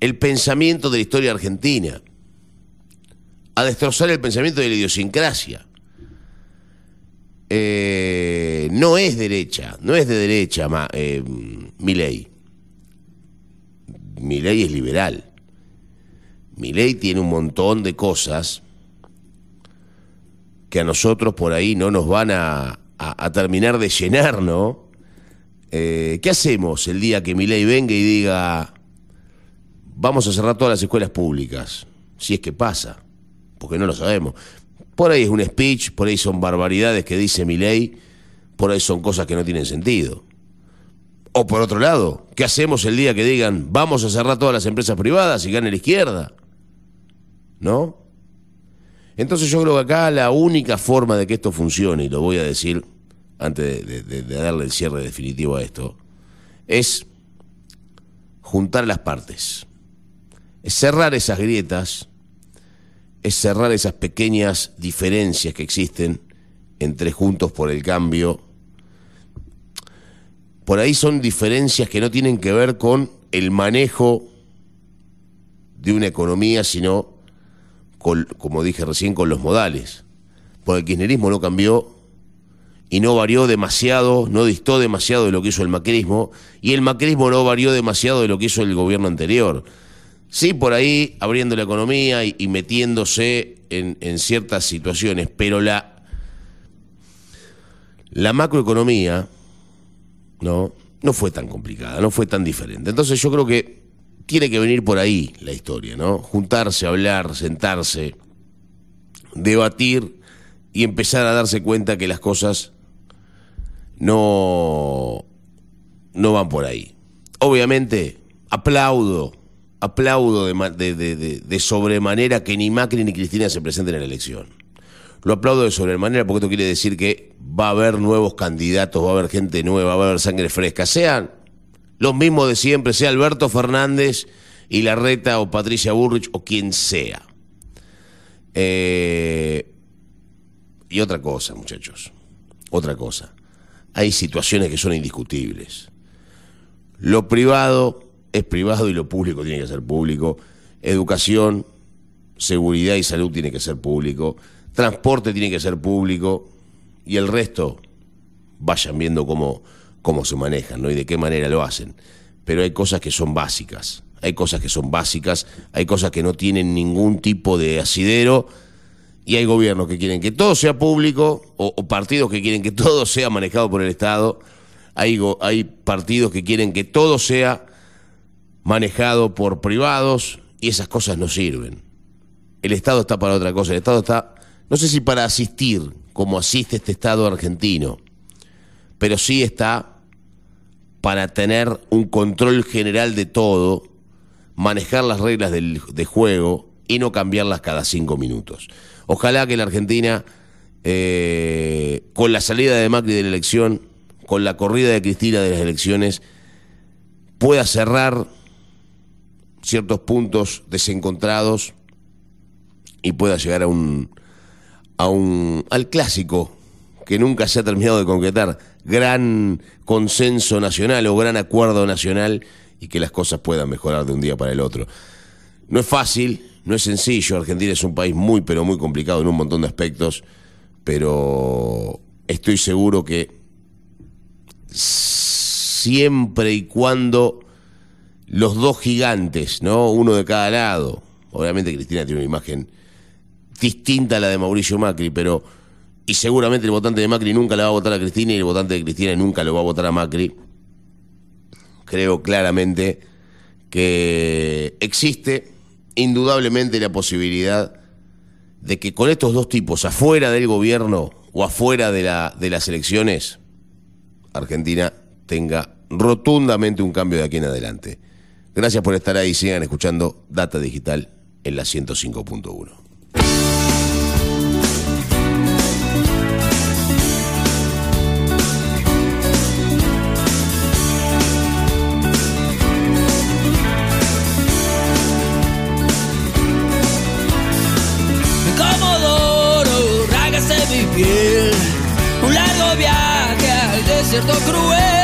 el pensamiento de la historia argentina, a destrozar el pensamiento de la idiosincrasia. Eh, no es derecha, no es de derecha ma, eh, mi ley. Mi ley es liberal. Mi ley tiene un montón de cosas que a nosotros por ahí no nos van a, terminar de llenar, ¿no? Eh, ¿Qué hacemos el día que mi ley venga y diga, vamos a cerrar todas las escuelas públicas? Si es que pasa, porque no lo sabemos. Por ahí es un speech, por ahí son barbaridades que dice mi ley, por ahí son cosas que no tienen sentido. O por otro lado, ¿qué hacemos el día que digan, vamos a cerrar todas las empresas privadas y gane la izquierda? ¿No? Entonces yo creo que acá la única forma de que esto funcione, y lo voy a decir antes de, darle el cierre definitivo a esto, es juntar las partes, es cerrar esas grietas, es cerrar esas pequeñas diferencias que existen entre Juntos por el Cambio. Por ahí son diferencias que no tienen que ver con el manejo de una economía, sino, como dije recién, con los modales. Porque el kirchnerismo no cambió y no varió demasiado, no distó demasiado de lo que hizo el macrismo, y el macrismo no varió demasiado de lo que hizo el gobierno anterior. Sí, por ahí abriendo la economía y, metiéndose en, en, ciertas situaciones, pero la, la macroeconomía ¿no? no fue tan complicada, no fue tan diferente. Entonces yo creo que tiene que venir por ahí la historia, ¿no? Juntarse, hablar, sentarse, debatir y empezar a darse cuenta que las cosas no, no van por ahí. Obviamente, aplaudo, aplaudo de, sobremanera que ni Macri ni Cristina se presenten en la elección. Lo aplaudo de sobremanera porque esto quiere decir que va a haber nuevos candidatos, va a haber gente nueva, va a haber sangre fresca. Sean los mismos de siempre, sea Alberto Fernández y Larreta o Patricia Burrich o quien sea. Eh, y otra cosa, muchachos, otra cosa hay situaciones que son indiscutibles. Lo privado es privado y lo público tiene que ser público. Educación, seguridad y salud tiene que ser público. Transporte tiene que ser público. Y el resto, vayan viendo cómo, cómo se manejan ¿no? y de qué manera lo hacen. Pero hay cosas que son básicas. Hay cosas que son básicas. Hay cosas que no tienen ningún tipo de asidero y hay gobiernos que quieren que todo sea público o, partidos que quieren que todo sea manejado por el Estado. Hay, hay partidos que quieren que todo sea manejado por privados y esas cosas no sirven. El Estado está para otra cosa. El Estado está, no sé si para asistir como asiste este Estado argentino, pero sí está para tener un control general de todo, manejar las reglas del, de juego y no cambiarlas cada cinco minutos. Ojalá que la Argentina, eh, con la salida de Macri de la elección, con la corrida de Cristina de las elecciones, pueda cerrar ciertos puntos desencontrados y pueda llegar a un, a un al clásico que nunca se ha terminado de concretar, gran consenso nacional o gran acuerdo nacional y que las cosas puedan mejorar de un día para el otro. No es fácil, no es sencillo, Argentina es un país muy, pero muy complicado en un montón de aspectos, pero estoy seguro que siempre y cuando los dos gigantes, ¿no? Uno de cada lado, obviamente Cristina tiene una imagen distinta a la de Mauricio Macri, pero y seguramente el votante de Macri nunca le va a votar a Cristina y el votante de Cristina nunca lo va a votar a Macri. Creo claramente que existe indudablemente la posibilidad de que con estos dos tipos, afuera del gobierno o afuera de, la, de las elecciones, Argentina tenga rotundamente un cambio de aquí en adelante. Gracias por estar ahí. Sigan escuchando Data Digital en la 105.1. Comodoro, rágase mi piel. Un largo viaje al desierto cruel.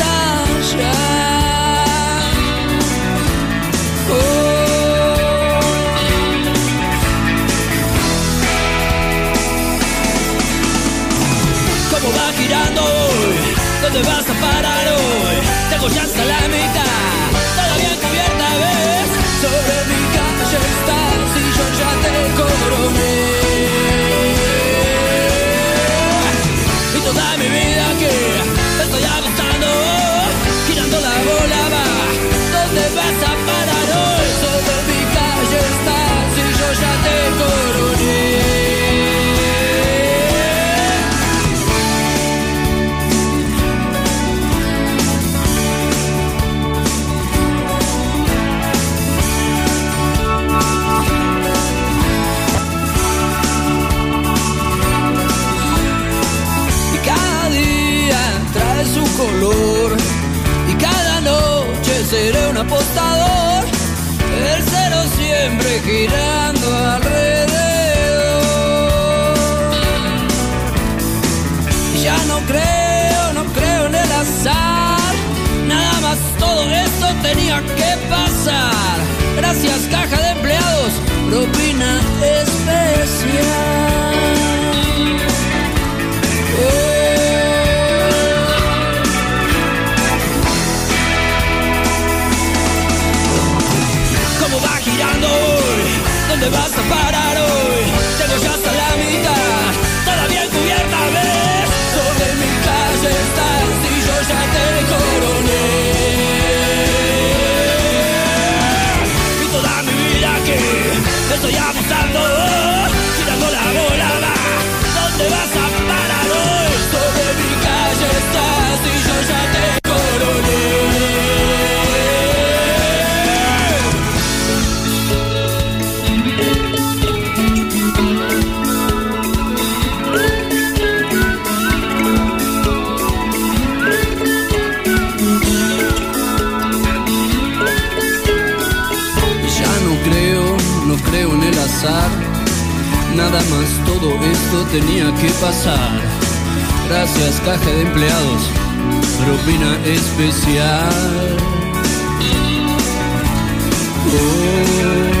¿Dónde vas a parar hoy? Tengo ya hasta la mitad, todavía cubierta ves. Sobre mi calle estás y yo ya te coroné. Apostador. El cero siempre girando alrededor. Ya no creo no creo en el azar. Nada más todo esto tenía que pasar. Gracias caja de empleados. Propina especial ¿Dónde vas a parar hoy? Tengo ya hasta la mitad, todavía encubierta ves. Sobre mi calle estás y yo ya te Nada más todo esto tenía que pasar. Gracias caja de empleados, propina especial. Oh.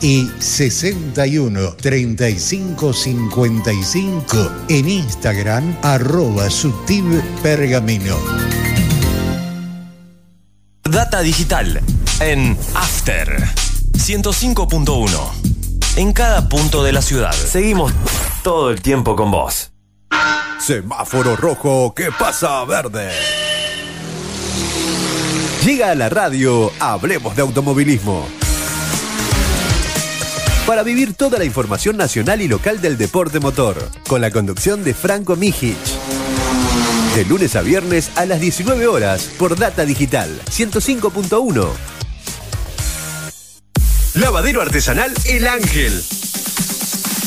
y 61 35 55 en Instagram arroba Pergamino. Data digital en After 105.1. En cada punto de la ciudad. Seguimos todo el tiempo con vos. Semáforo rojo que pasa a verde. Llega a la radio Hablemos de Automovilismo. Para vivir toda la información nacional y local del deporte motor, con la conducción de Franco Mijic. De lunes a viernes a las 19 horas por Data Digital 105.1. Lavadero artesanal El Ángel.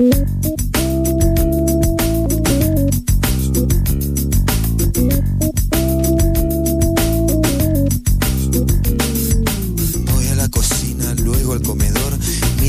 Müzik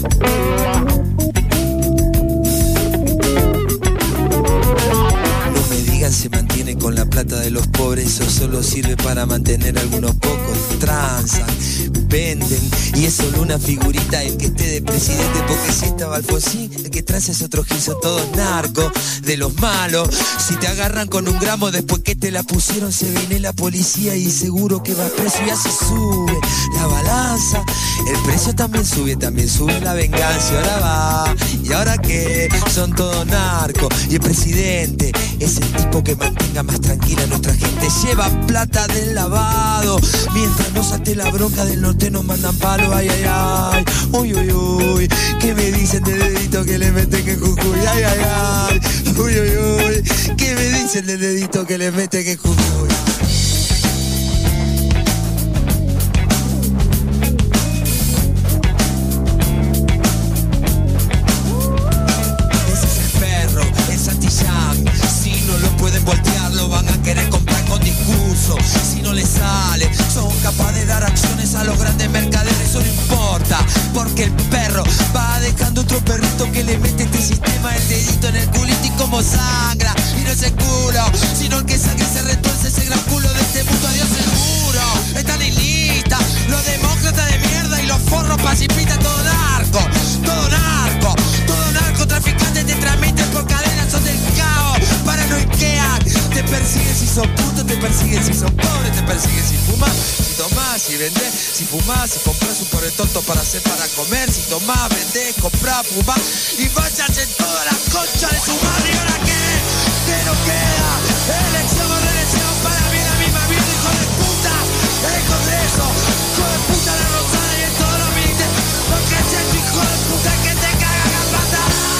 Thank you. Se mantiene con la plata de los pobres, eso solo sirve para mantener algunos pocos. Transan, venden, y es solo una figurita el que esté de presidente, porque si estaba Alfonsín, el que trae es otro gil, son todos narcos, de los malos. Si te agarran con un gramo después que te la pusieron, se viene la policía y seguro que vas preso y así sube la balanza. El precio también sube, también sube la venganza. Ahora va, y ahora qué, son todos narcos. Y el presidente es el tipo que mantenga más tranquila nuestra gente. Lleva plata del lavado. Mientras no salte la bronca del norte nos mandan palo. Ay, ay, ay. Uy, uy, uy. ¿Qué me dicen de dedito que le meten que Jujuy? Ay, ay, ay. Uy, uy, uy. ¿Qué me dicen de dedito que le meten que Jujuy? quema el dedito en el culito y como sangra. Y no es el culo, sino el que sangre se retuerce ese gran culo de este mundo. Adiós seguro, están en lista. Los demócratas de mierda y los forros pacifistas, todo narco, todo narco, todo narco, traficantes te tramiten por cadenas, son del caos, paranoiquean. Te persiguen si sos puto, te persiguen si sos pobre, te persiguen si fumas, tomás, si vendés, si fumás, si compras un pobre tonto para hacer para comer, si tomás, vendés, comprás, fumás y váyanse toda la concha de su madre. ¿Y ahora qué? ¿Qué nos queda? Elección o reelección para mí la misma vida, hijo de puta. El Congreso, hijo de puta la rosada y en todos los ministerios. Porque es el hijo de puta que te caga la pata.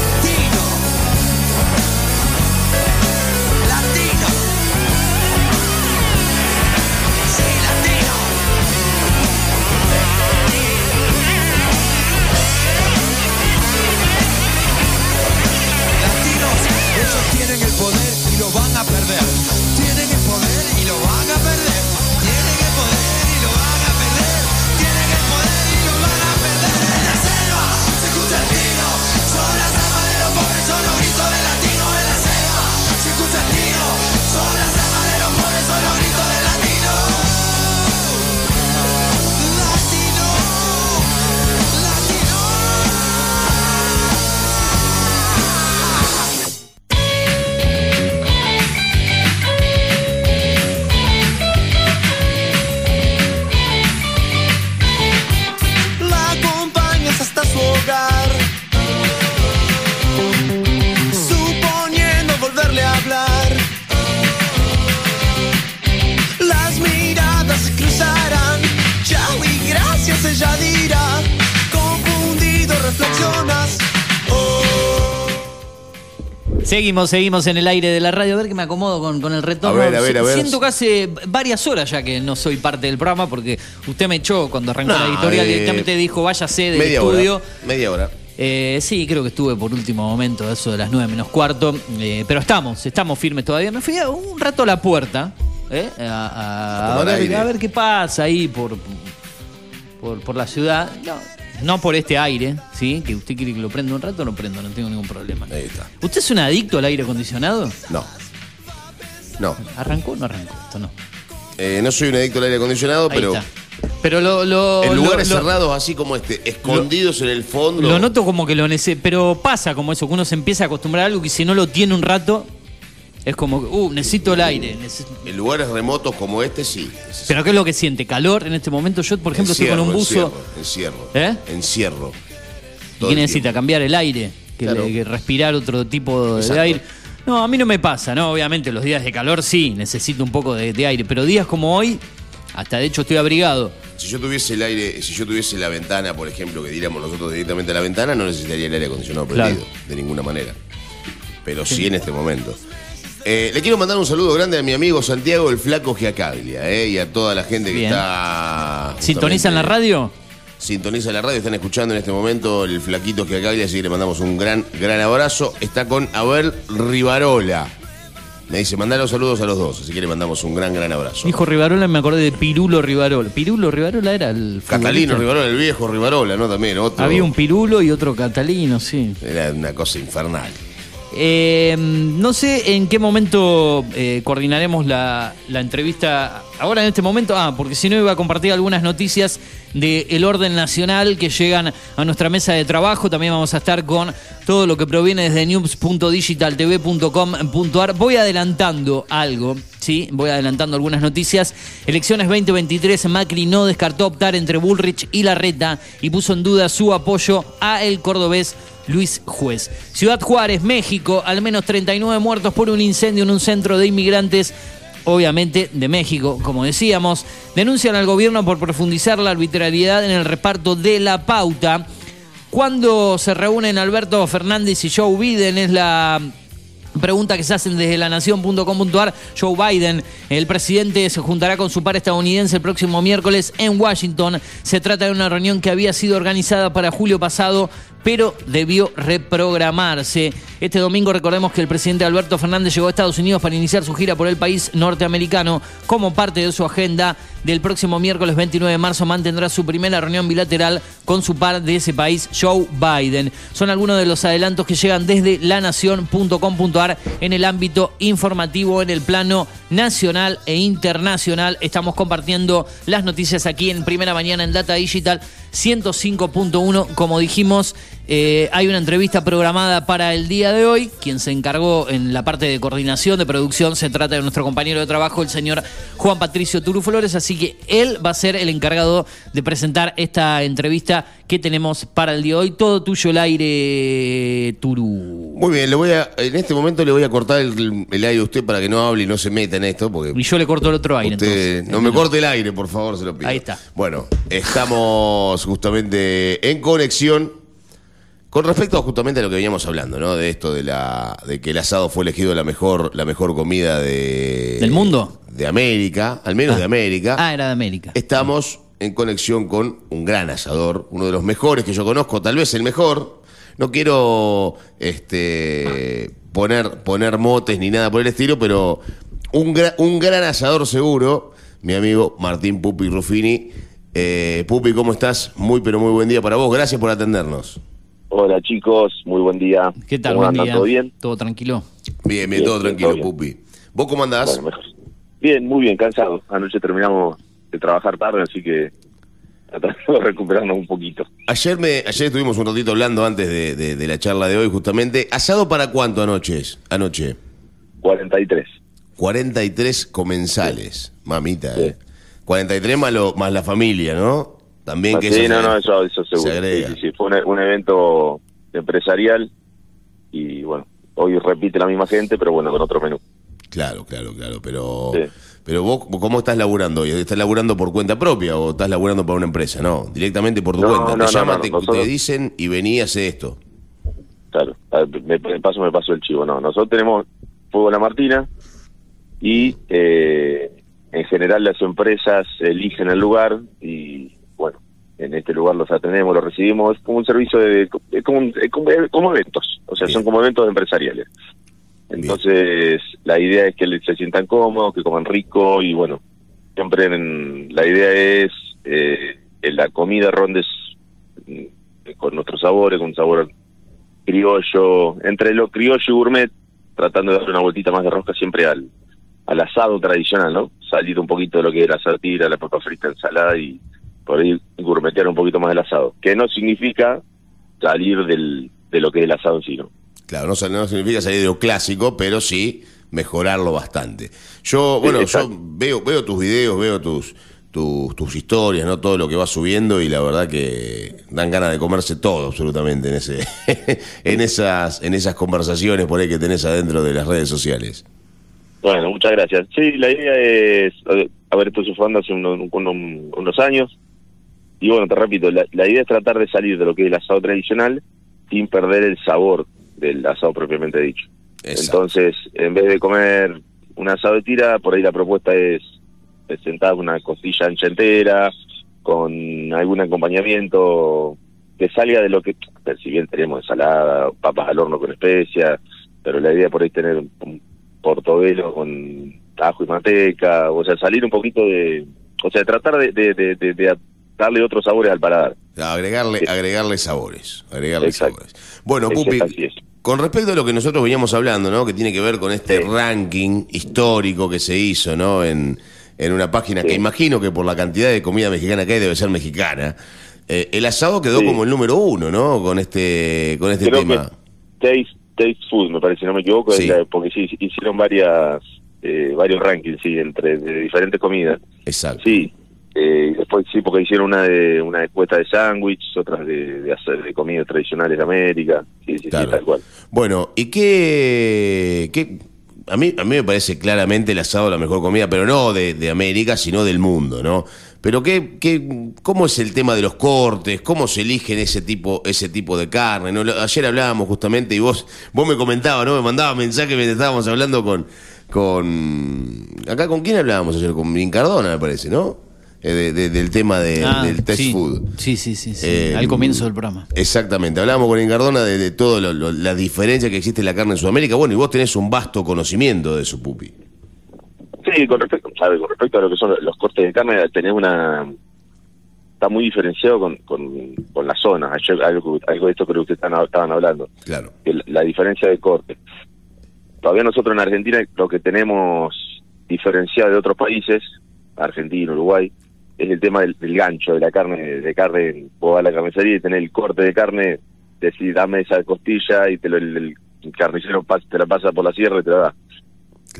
Tienen el poder y lo van a perder. Seguimos, seguimos en el aire de la radio. A ver que me acomodo con, con el retorno. A ver, a ver, a ver. Siento que hace varias horas ya que no soy parte del programa porque usted me echó cuando arrancó No, la editorial. eh, Directamente dijo, váyase del Media estudio. hora. Media hora. Eh, sí, creo que estuve por último momento, eso de las 9 menos cuarto. eh, pero estamos, estamos firmes todavía. Me fui a- un rato a la puerta. eh, a, a- A ver, a ver qué pasa ahí por, por, por la ciudad. No, no por este aire, ¿sí? Que usted quiere que lo prenda un rato, lo prendo, no tengo ningún problema. Ahí está. ¿Usted es un adicto al aire acondicionado? No. No. ¿Arrancó o no arrancó? Esto no. Eh, no soy un adicto al aire acondicionado, Ahí pero está. Pero lo. lo en lugares lo- cerrados así como este, escondidos en el fondo. Lo noto como que lo necesito. Pero pasa como eso, que uno se empieza a acostumbrar a algo que si no lo tiene un rato, es como, uh, necesito el aire. En lugares remotos como este, sí. Pero ¿qué es lo que siente? ¿Calor en este momento? Yo, por ejemplo, estoy con un buzo. Encierro. ¿Eh? Encierro. ¿Y Todo qué el necesita? ¿Cambiar el aire? Que, Claro. le- que respirar otro tipo de aire. No, a mí no me pasa, ¿no? Obviamente los días de calor sí, necesito un poco de, de aire. Pero días como hoy, hasta de hecho estoy abrigado. Si yo tuviese el aire, si yo tuviese la ventana, por ejemplo, que diéramos nosotros directamente a la ventana, no necesitaría el aire acondicionado Claro. prendido, de ninguna manera. Pero sí, en este momento. Eh, le quiero mandar un saludo grande a mi amigo Santiago el Flaco Giacaglia, eh, y a toda la gente que está. ¿Sintonizan la radio? Sintoniza la radio, están escuchando en este momento el Flaquito Giacaglia, así que le mandamos un gran, gran abrazo. Está con Abel Rivarola. Me dice, mandar los saludos a los dos, así que le mandamos un gran, gran abrazo. Dijo Rivarola, me acordé de Pirulo Rivarola. Pirulo Rivarola era el. Catalino futbolista. Rivarola, el viejo Rivarola, ¿no? También, otro. Había un Pirulo y otro Catalino, sí. Era una cosa infernal. Eh, no sé en qué momento eh, coordinaremos la, la entrevista. Ahora en este momento, ah, porque si no iba a compartir algunas noticias del orden nacional que llegan a nuestra mesa de trabajo. También vamos a estar con todo lo que proviene desde news.digitaltv.com.ar. Voy adelantando algo Sí, voy adelantando algunas noticias. Elecciones 2023, Macri no descartó optar entre Bullrich y Larreta y puso en duda su apoyo a el cordobés Luis Juez. Ciudad Juárez, México, al menos 39 muertos por un incendio en un centro de inmigrantes obviamente de México, como decíamos, denuncian al gobierno por profundizar la arbitrariedad en el reparto de la pauta. Cuando se reúnen Alberto Fernández y Joe Biden es la Pregunta que se hacen desde lanación.com.ar. Joe Biden, el presidente, se juntará con su par estadounidense el próximo miércoles en Washington. Se trata de una reunión que había sido organizada para julio pasado, pero debió reprogramarse. Este domingo recordemos que el presidente Alberto Fernández llegó a Estados Unidos para iniciar su gira por el país norteamericano. Como parte de su agenda del próximo miércoles 29 de marzo mantendrá su primera reunión bilateral con su par de ese país, Joe Biden. Son algunos de los adelantos que llegan desde lanación.com.ar en el ámbito informativo, en el plano nacional e internacional. Estamos compartiendo las noticias aquí en Primera Mañana en Data Digital 105.1. Como dijimos, eh, hay una entrevista programada para el día de hoy. Quien se encargó en la parte de coordinación de producción se trata de nuestro compañero de trabajo, el señor Juan Patricio Turu Flores. Así que él va a ser el encargado de presentar esta entrevista que tenemos para el día de hoy. Todo tuyo el aire, Turu. Muy bien, le voy a, en este momento le voy a cortar el, el aire a usted para que no hable y no se meta en esto. Porque Y yo le corto el otro aire. usted- entonces. no me corte el aire, por favor, se lo pido. Ahí está. Bueno, estamos justamente en conexión con respecto a justamente a lo que veníamos hablando, ¿no? De esto de la de que el asado fue elegido la mejor la mejor comida de ¿Del mundo? de América, al menos de América. Ah, era de América. Estamos en conexión con un gran asador, uno de los mejores que yo conozco, tal vez el mejor. No quiero este, poner, poner motes ni nada por el estilo, pero un, gra- un gran asador seguro, mi amigo Martín Pupi Ruffini. Eh, Pupi, ¿cómo estás? Muy, pero muy buen día para vos. Gracias por atendernos. Hola chicos, muy buen día. ¿Qué tal? ¿Cómo Buen andan? día. ¿Todo bien? Todo tranquilo. Bien, bien, Bien, todo tranquilo, bien. Pupi. ¿Vos cómo andás? Bueno, mejor. Bien, muy bien, cansado. Anoche terminamos de trabajar tarde, así que tratando de recuperarnos un poquito. Ayer, me, ayer estuvimos un ratito hablando antes de, de- de la charla de hoy, justamente. ¿Asado para cuánto anoche? Anoche. 43. 43 comensales. Mamita, eh. 43 más, lo- más la familia, ¿no? También que sí, eso no, se- no, eso, eso seguro. se agrega. Sí, sí, sí. Fue un, un evento empresarial y bueno, hoy repite la misma gente, pero bueno, con otro menú. Claro, claro, claro. Pero, pero vos, ¿cómo estás laburando hoy? ¿Estás laburando por cuenta propia o estás laburando para una empresa? No, directamente por tu No, cuenta. no, te no, llaman, no, te, nosotros- te dicen y vení a hacer esto. Claro, me, me paso, me paso el chivo. No, nosotros tenemos Fuego La Martina y eh, en general las empresas eligen el lugar y en este lugar los atendemos, los recibimos, es como un servicio de, es como, un- es como, es como eventos, o sea, son como eventos empresariales. Entonces, la idea es que se sientan cómodos, que coman rico y bueno, siempre en- la idea es eh, que la comida rondes mm, con nuestros sabores, con un sabor criollo, entre lo criollo y gourmet, tratando de darle una vueltita más de rosca siempre al, al asado tradicional, ¿no? Salir un poquito de lo que era sartira, la papa frita, ensalada y por ahí gourmetear un poquito más del asado. Que no significa salir del, de lo que es el asado en sí, ¿no? Claro, no, no significa salir de lo clásico, pero sí mejorarlo bastante. Yo, bueno, yo veo, veo tus videos, veo tus, tus, tus historias, ¿no? Todo lo que vas subiendo y la verdad que dan ganas de comerse todo absolutamente en ese, en esas, en esas conversaciones por ahí que tenés adentro de las redes sociales. Bueno, muchas gracias. Sí, la idea es, a ver, esto se fue dando hace unos, unos- unos años, y bueno, te repito, la, la idea es tratar de salir de lo que es el asado tradicional sin perder el sabor del asado propiamente dicho. Entonces, en vez de comer un asado de tira, por ahí la propuesta es presentar una costilla ancha entera, con algún acompañamiento que salga de lo que, si bien tenemos ensalada, papas al horno con especias, pero la idea por ahí es tener un portobelo con ajo y manteca, o sea, salir un poquito de, o sea, tratar de- de- de darle otros sabores al paladar. Agregarle, agregarle sabores, agregarle Exacto. sabores. Bueno, Pupi, con respecto a lo que nosotros veníamos hablando, ¿no? Que tiene que ver con este ranking histórico que se hizo, ¿no? En, en una página que imagino que por la cantidad de comida mexicana que hay debe ser mexicana. Eh, el asado quedó como el número uno, ¿no? Con este, con este Creo tema. Taste, Taste Food, me parece, si no me equivoco, la- porque sí, hicieron varias eh, varios rankings, sí, entre de diferentes comidas. Exacto. Sí, eh, y después sí, porque hicieron una de una encuesta de sándwich, otras de, de hacer de comidas tradicionales de América. Sí, sí, sí, tal cual. Bueno, ¿y qué, qué- a mí a mí me parece claramente el asado la mejor comida, pero no de, de América, sino del mundo, ¿no? Pero qué, qué cómo es el tema de los cortes, cómo se eligen ese tipo ese tipo de carne, ¿no? Ayer hablábamos justamente y vos vos me comentabas, ¿no? Me mandabas mensajes mientras estábamos hablando con con acá con quién hablábamos ayer con Cardona, me parece, ¿no? Eh, de- de- del tema de- Ah, del test sí. food. Sí, sí, sí, sí. Eh, Al comienzo del programa. Exactamente, hablábamos con Incardona de, de todo lo- lo- la diferencia que existe en la carne en Sudamérica. Bueno, y vos tenés un vasto conocimiento de eso, Pupi. Sí, con respecto, sabe, con respecto a lo que son los cortes de carne, tenés una está muy diferenciado con, con, con la zona. Ayer, algo, algo de esto creo que ustedes están- estaban hablando. Claro. Que la- la diferencia de corte. Todavía nosotros en Argentina lo que tenemos diferenciado de otros países, Argentina, Uruguay, es el tema del, del gancho de la carne, de carne, vos vas a la carnicería y tenés el corte de carne, decís dame esa costilla y te lo, el, el carnicero pas- te la pasa por la sierra y te la da.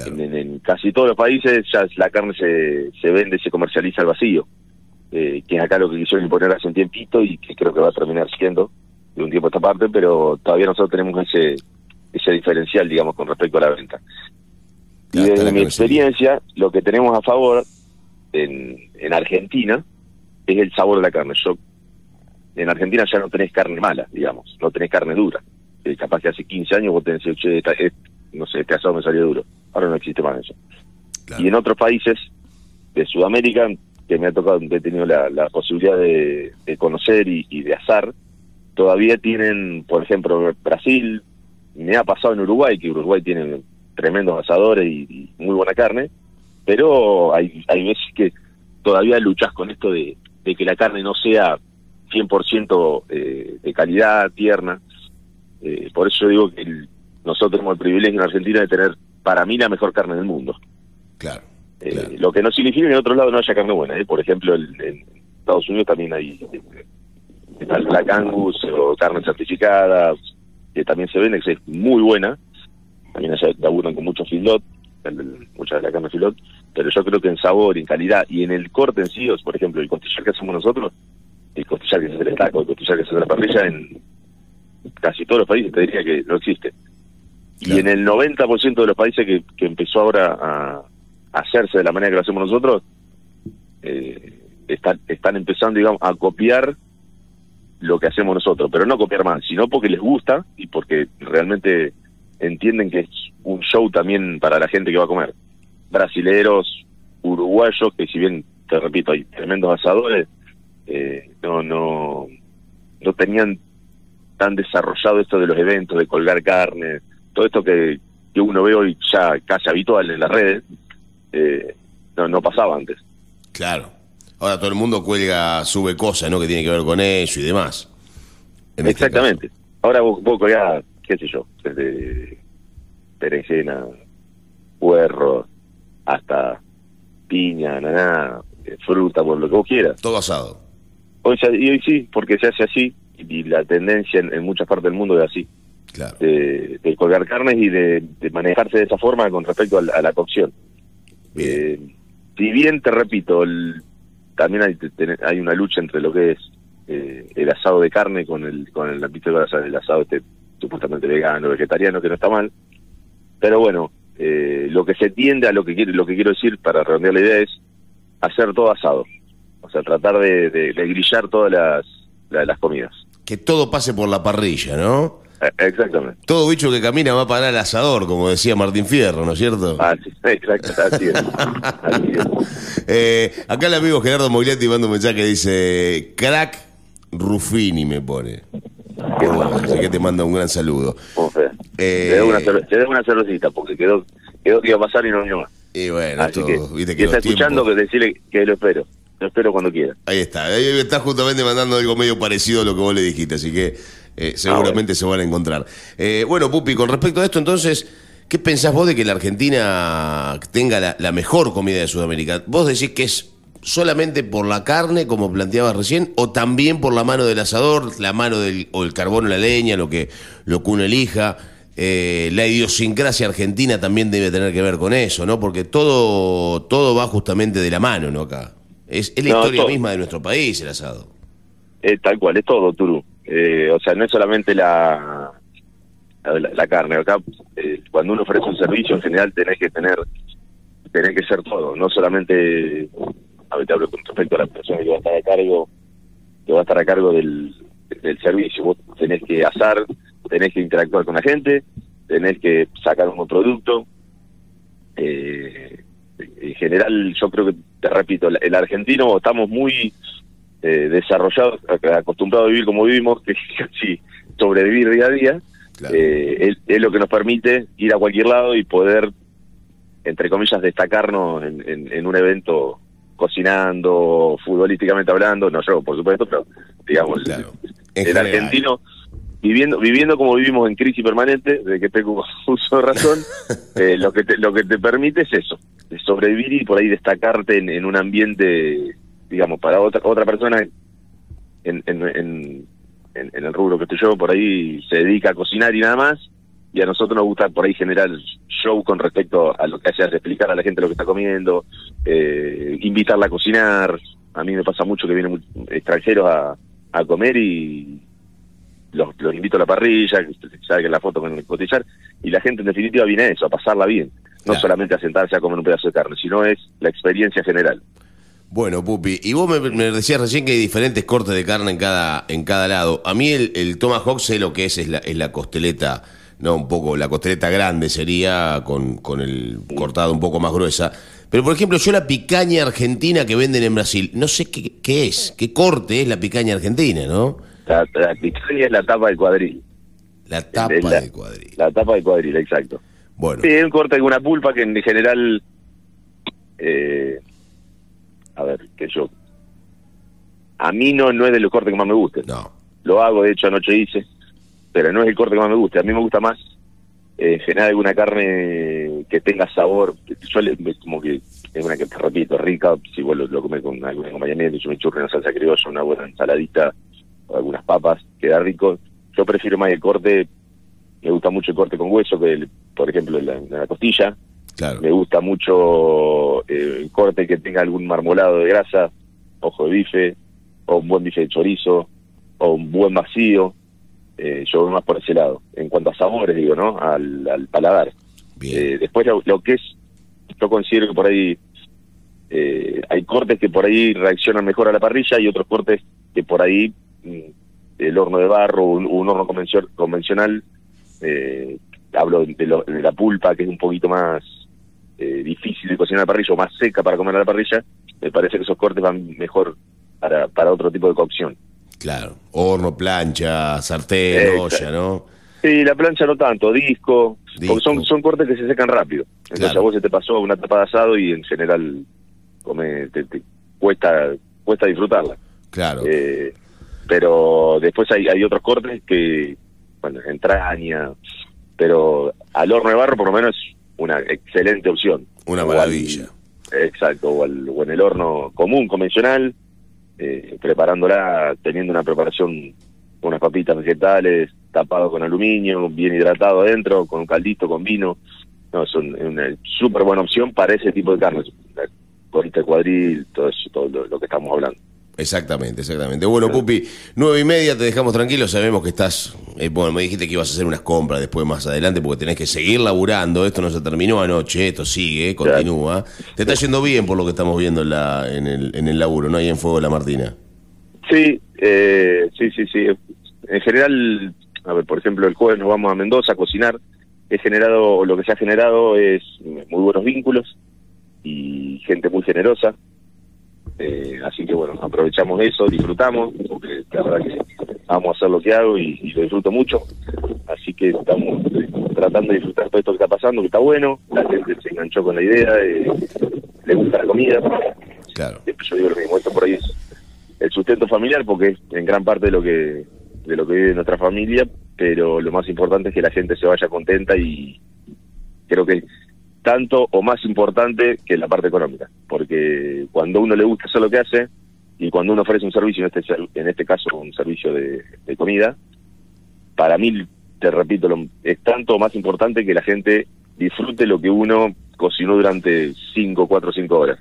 En, en- en casi todos los países ya la carne se, se vende, se comercializa al vacío, eh, que es acá lo que quisieron imponer hace un tiempito y que creo que va a terminar siendo de un tiempo a esta parte, pero todavía nosotros tenemos ese ese diferencial, digamos, con respecto a la venta. Y desde mi experiencia, lo que tenemos a favor en, en Argentina es el sabor de la carne. Yo en Argentina ya no tenés carne mala, digamos, no tenés carne dura. Eh, capaz que hace 15 años vos tenés, che, esta- no sé, este asado me salió duro. Ahora no existe más eso. Y en otros países de Sudamérica, que me ha tocado, he tenido la, la posibilidad de, de conocer y, y de asar, todavía tienen, por ejemplo, Brasil, me ha pasado en Uruguay, que Uruguay tiene tremendos asadores y, y muy buena carne, pero hay, hay veces que todavía luchas con esto de, de que la carne no sea 100% eh, de calidad, tierna. Eh, por eso yo digo que el- nosotros tenemos el privilegio en Argentina de tener, para mí, la mejor carne del mundo. Claro. Eh, Lo que no significa que en otro lado no haya carne buena. ¿eh? Por ejemplo, el- en Estados Unidos también hay eh, está el Black Angus o carne certificada, que también se vende, que es muy buena. También allá laburan con mucho filot, el- el- mucha de la carne filot. Pero yo creo que en sabor, en calidad y en el corte en sí, o, por ejemplo, el costillar que hacemos nosotros, el costillar que se hace en el taco, el costillar que se hace en la parrilla, en casi todos los países te diría que no existe. Y en el 90% de los países que, que empezó ahora a, a hacerse de la manera que lo hacemos nosotros, eh, están, están empezando, digamos, a copiar lo que hacemos nosotros, pero no copiar más, sino porque les gusta y porque realmente entienden que es un show también para la gente que va a comer. Brasileros, uruguayos, que si bien, te repito, hay tremendos asadores, eh, no, no, no tenían tan desarrollado esto de los eventos, de colgar carne, todo esto que, que uno ve hoy ya casi habitual en las redes, eh, no, no pasaba antes. Claro. Ahora todo el mundo cuelga, sube cosas, ¿no? Que tiene que ver con ello y demás. este Exactamente. Ahora vos, vos colgás, qué sé yo, desde berenjena, puerro, hasta piña, naná, eh, fruta, por lo que vos quieras. Todo asado. Hoy se- y hoy sí, porque se hace así, y, la tendencia en, en muchas partes del mundo es así. Claro. De, de colgar carnes y de, de manejarse de esa forma con respecto a la, a la cocción. Eh, si bien, te repito, el- también hay, ten- hay una lucha entre lo que es eh, el asado de carne con el con el, el el asado este supuestamente vegano, vegetariano, que no está mal. Pero bueno, eh, lo que se tiende a lo que quiero, lo que quiero decir para redondear la idea es hacer todo asado. O sea, tratar de, de- de grillar todas las, la- las comidas. Que todo pase por la parrilla, ¿no? Eh, Exactamente. Todo bicho que camina va a parar al asador, como decía Martín Fierro, ¿no es cierto? Ah, sí, exacto, así es. Así es. Eh, acá el amigo Gerardo Mogliati manda un mensaje que dice, crack Ruffini me pone. Vos, así que te manda un gran saludo. Eh, Te debo una, cerve- te debo una cervecita porque quedó, quedó que iba a pasar y no vino más. Y bueno, esto, que, viste que está escuchando, que decirle que lo espero. Lo espero cuando quiera. Ahí está, ahí está justamente mandando algo medio parecido a lo que vos le dijiste, así que eh, seguramente se van a encontrar. Eh, bueno, Pupi, con respecto a esto, entonces, ¿qué pensás vos de que la Argentina tenga la, la mejor comida de Sudamérica? ¿Vos decís que es solamente por la carne, como planteabas recién, o también por la mano del asador, la mano del, o el carbón la leña, lo que, lo que uno elija? eh, la idiosincrasia argentina también debe tener que ver con eso, ¿no? Porque todo, todo va justamente de la mano, ¿no? Acá. Es, es la No, historia misma de nuestro país, el asado. Es tal cual, es todo, Turu. Eh, o sea, no es solamente la, la, la carne. Acá, eh, cuando uno ofrece un servicio, en general tenés que tener, tenés que ser todo. No solamente, ver, te hablo con respecto a la persona que va a estar a cargo, que va a estar a cargo del, del servicio. Vos tenés que asar, tenés que interactuar con la gente, tenés que sacar un buen producto. Eh, en general, yo creo que, te repito, el, argentino estamos muy eh, desarrollados, ac- acostumbrados a vivir como vivimos, que casi sobrevivir día a día. Eh, es, es lo que nos permite ir a cualquier lado y poder, entre comillas, destacarnos en, en- en un evento cocinando, futbolísticamente hablando, no yo, por supuesto, pero digamos, el, el argentino viviendo viviendo como vivimos en crisis permanente, de que tengo uso de razón, eh, lo que te, lo que te permite es eso, sobrevivir y por ahí destacarte en, en un ambiente, digamos, para otra otra persona en, en, en, en- en el rubro que estoy yo, por ahí se dedica a cocinar y nada más, y a nosotros nos gusta por ahí generar show con respecto a lo que hace, explicar a la gente lo que está comiendo, eh, invitarla a cocinar, a mí me pasa mucho que vienen extranjeros a, a comer y los, los invito a la parrilla, que que la foto con el costillar, y la gente en definitiva viene a eso, a pasarla bien, no solamente a sentarse a comer un pedazo de carne, sino es la experiencia general. Bueno, Pupi, y vos me, me decías recién que hay diferentes cortes de carne en cada, en cada lado. A mí el, el tomahawk sé lo que es, es la, es la costeleta, no un poco, la costeleta grande sería con, con el cortado un poco más gruesa. Pero por ejemplo, yo la picaña argentina que venden en Brasil, no sé qué, qué es, qué corte es la picaña argentina, ¿no? La, la picaña es la tapa del cuadril. La tapa la- del cuadril. La tapa del cuadril, exacto. Bueno. Sí, es un corte de una pulpa que en general, eh, a ver, que yo, a mí no, no es de los cortes que más me gusten. No. Lo hago, de hecho anoche hice, pero no es el corte que más me guste. A mí me gusta más eh, alguna carne que tenga sabor. Yo le, como que es una que te repito, rica, si vos lo, lo comes con algún acompañamiento, yo me churro una salsa criolla, una buena ensaladita, o algunas papas, queda rico. Yo prefiero más el corte, me gusta mucho el corte con hueso, que el- por ejemplo la, la costilla. Me gusta mucho eh, el corte que tenga algún marmolado de grasa, ojo de bife, o un buen bife de chorizo, o un buen vacío. Eh, yo voy más por ese lado. En cuanto a sabores, digo, ¿no? Al, al paladar. Eh, después lo, lo que es, yo considero que por ahí eh, hay cortes que por ahí reaccionan mejor a la parrilla y otros cortes que por ahí mm, el horno de barro o un, un horno convencio- convencional, eh, hablo de, lo- de la pulpa que es un poquito más eh, difícil de cocinar a la parrilla o más seca para comer a la parrilla, me parece que esos cortes van mejor para, para otro tipo de cocción. Claro. Horno, plancha, sartén, olla, ¿no? Sí, la plancha no tanto, disco, porque son, son cortes que se secan rápido. Entonces Claro. a vos se te pasó una tapa de asado y en general come, te, te cuesta cuesta disfrutarla. Claro. Eh, pero después hay, hay otros cortes que, bueno, entraña, pero al horno de barro por lo menos es una excelente opción. Una O al- maravilla. exacto, o, al- o en el horno común, convencional, eh, preparándola, teniendo una preparación con unas papitas vegetales, tapado con aluminio, bien hidratado adentro, con un caldito, con vino. No, es un- es una súper buena opción para ese tipo de carnes. La colita de cuadril, todo eso, todo lo que estamos hablando. Exactamente, exactamente. Bueno, Pupi, nueve y media, te dejamos tranquilo. Sabemos que estás. eh, bueno, me dijiste que ibas a hacer unas compras después más adelante porque tenés que seguir laburando. Esto no se terminó anoche, esto sigue, continúa. Te está yendo bien por lo que estamos viendo en, la, en, el, en el laburo, ¿no? Ahí en Fuego de la Martina. Sí, eh, sí, sí, sí. En general, a ver, por ejemplo, el jueves nos vamos a Mendoza a cocinar. He generado, lo que se ha generado es muy buenos vínculos y gente muy generosa. Eh, así que bueno, aprovechamos eso, disfrutamos, porque la verdad que vamos a hacer lo que hago y, y lo disfruto mucho. Así que estamos eh, tratando de disfrutar todo esto que está pasando, que está bueno. La gente se enganchó con la idea, eh, le gusta la comida. Claro. Yo digo lo mismo, esto por ahí es el sustento familiar porque es en gran parte de lo que de lo que vive nuestra familia, pero lo más importante es que la gente se vaya contenta y creo que tanto o más importante que la parte económica, porque cuando a uno le gusta hacer lo que hace y cuando uno ofrece un servicio, en este en este caso un servicio de, de comida, para mí te repito, lo- es tanto más importante que la gente disfrute lo que uno cocinó durante 5, 4, 5 horas.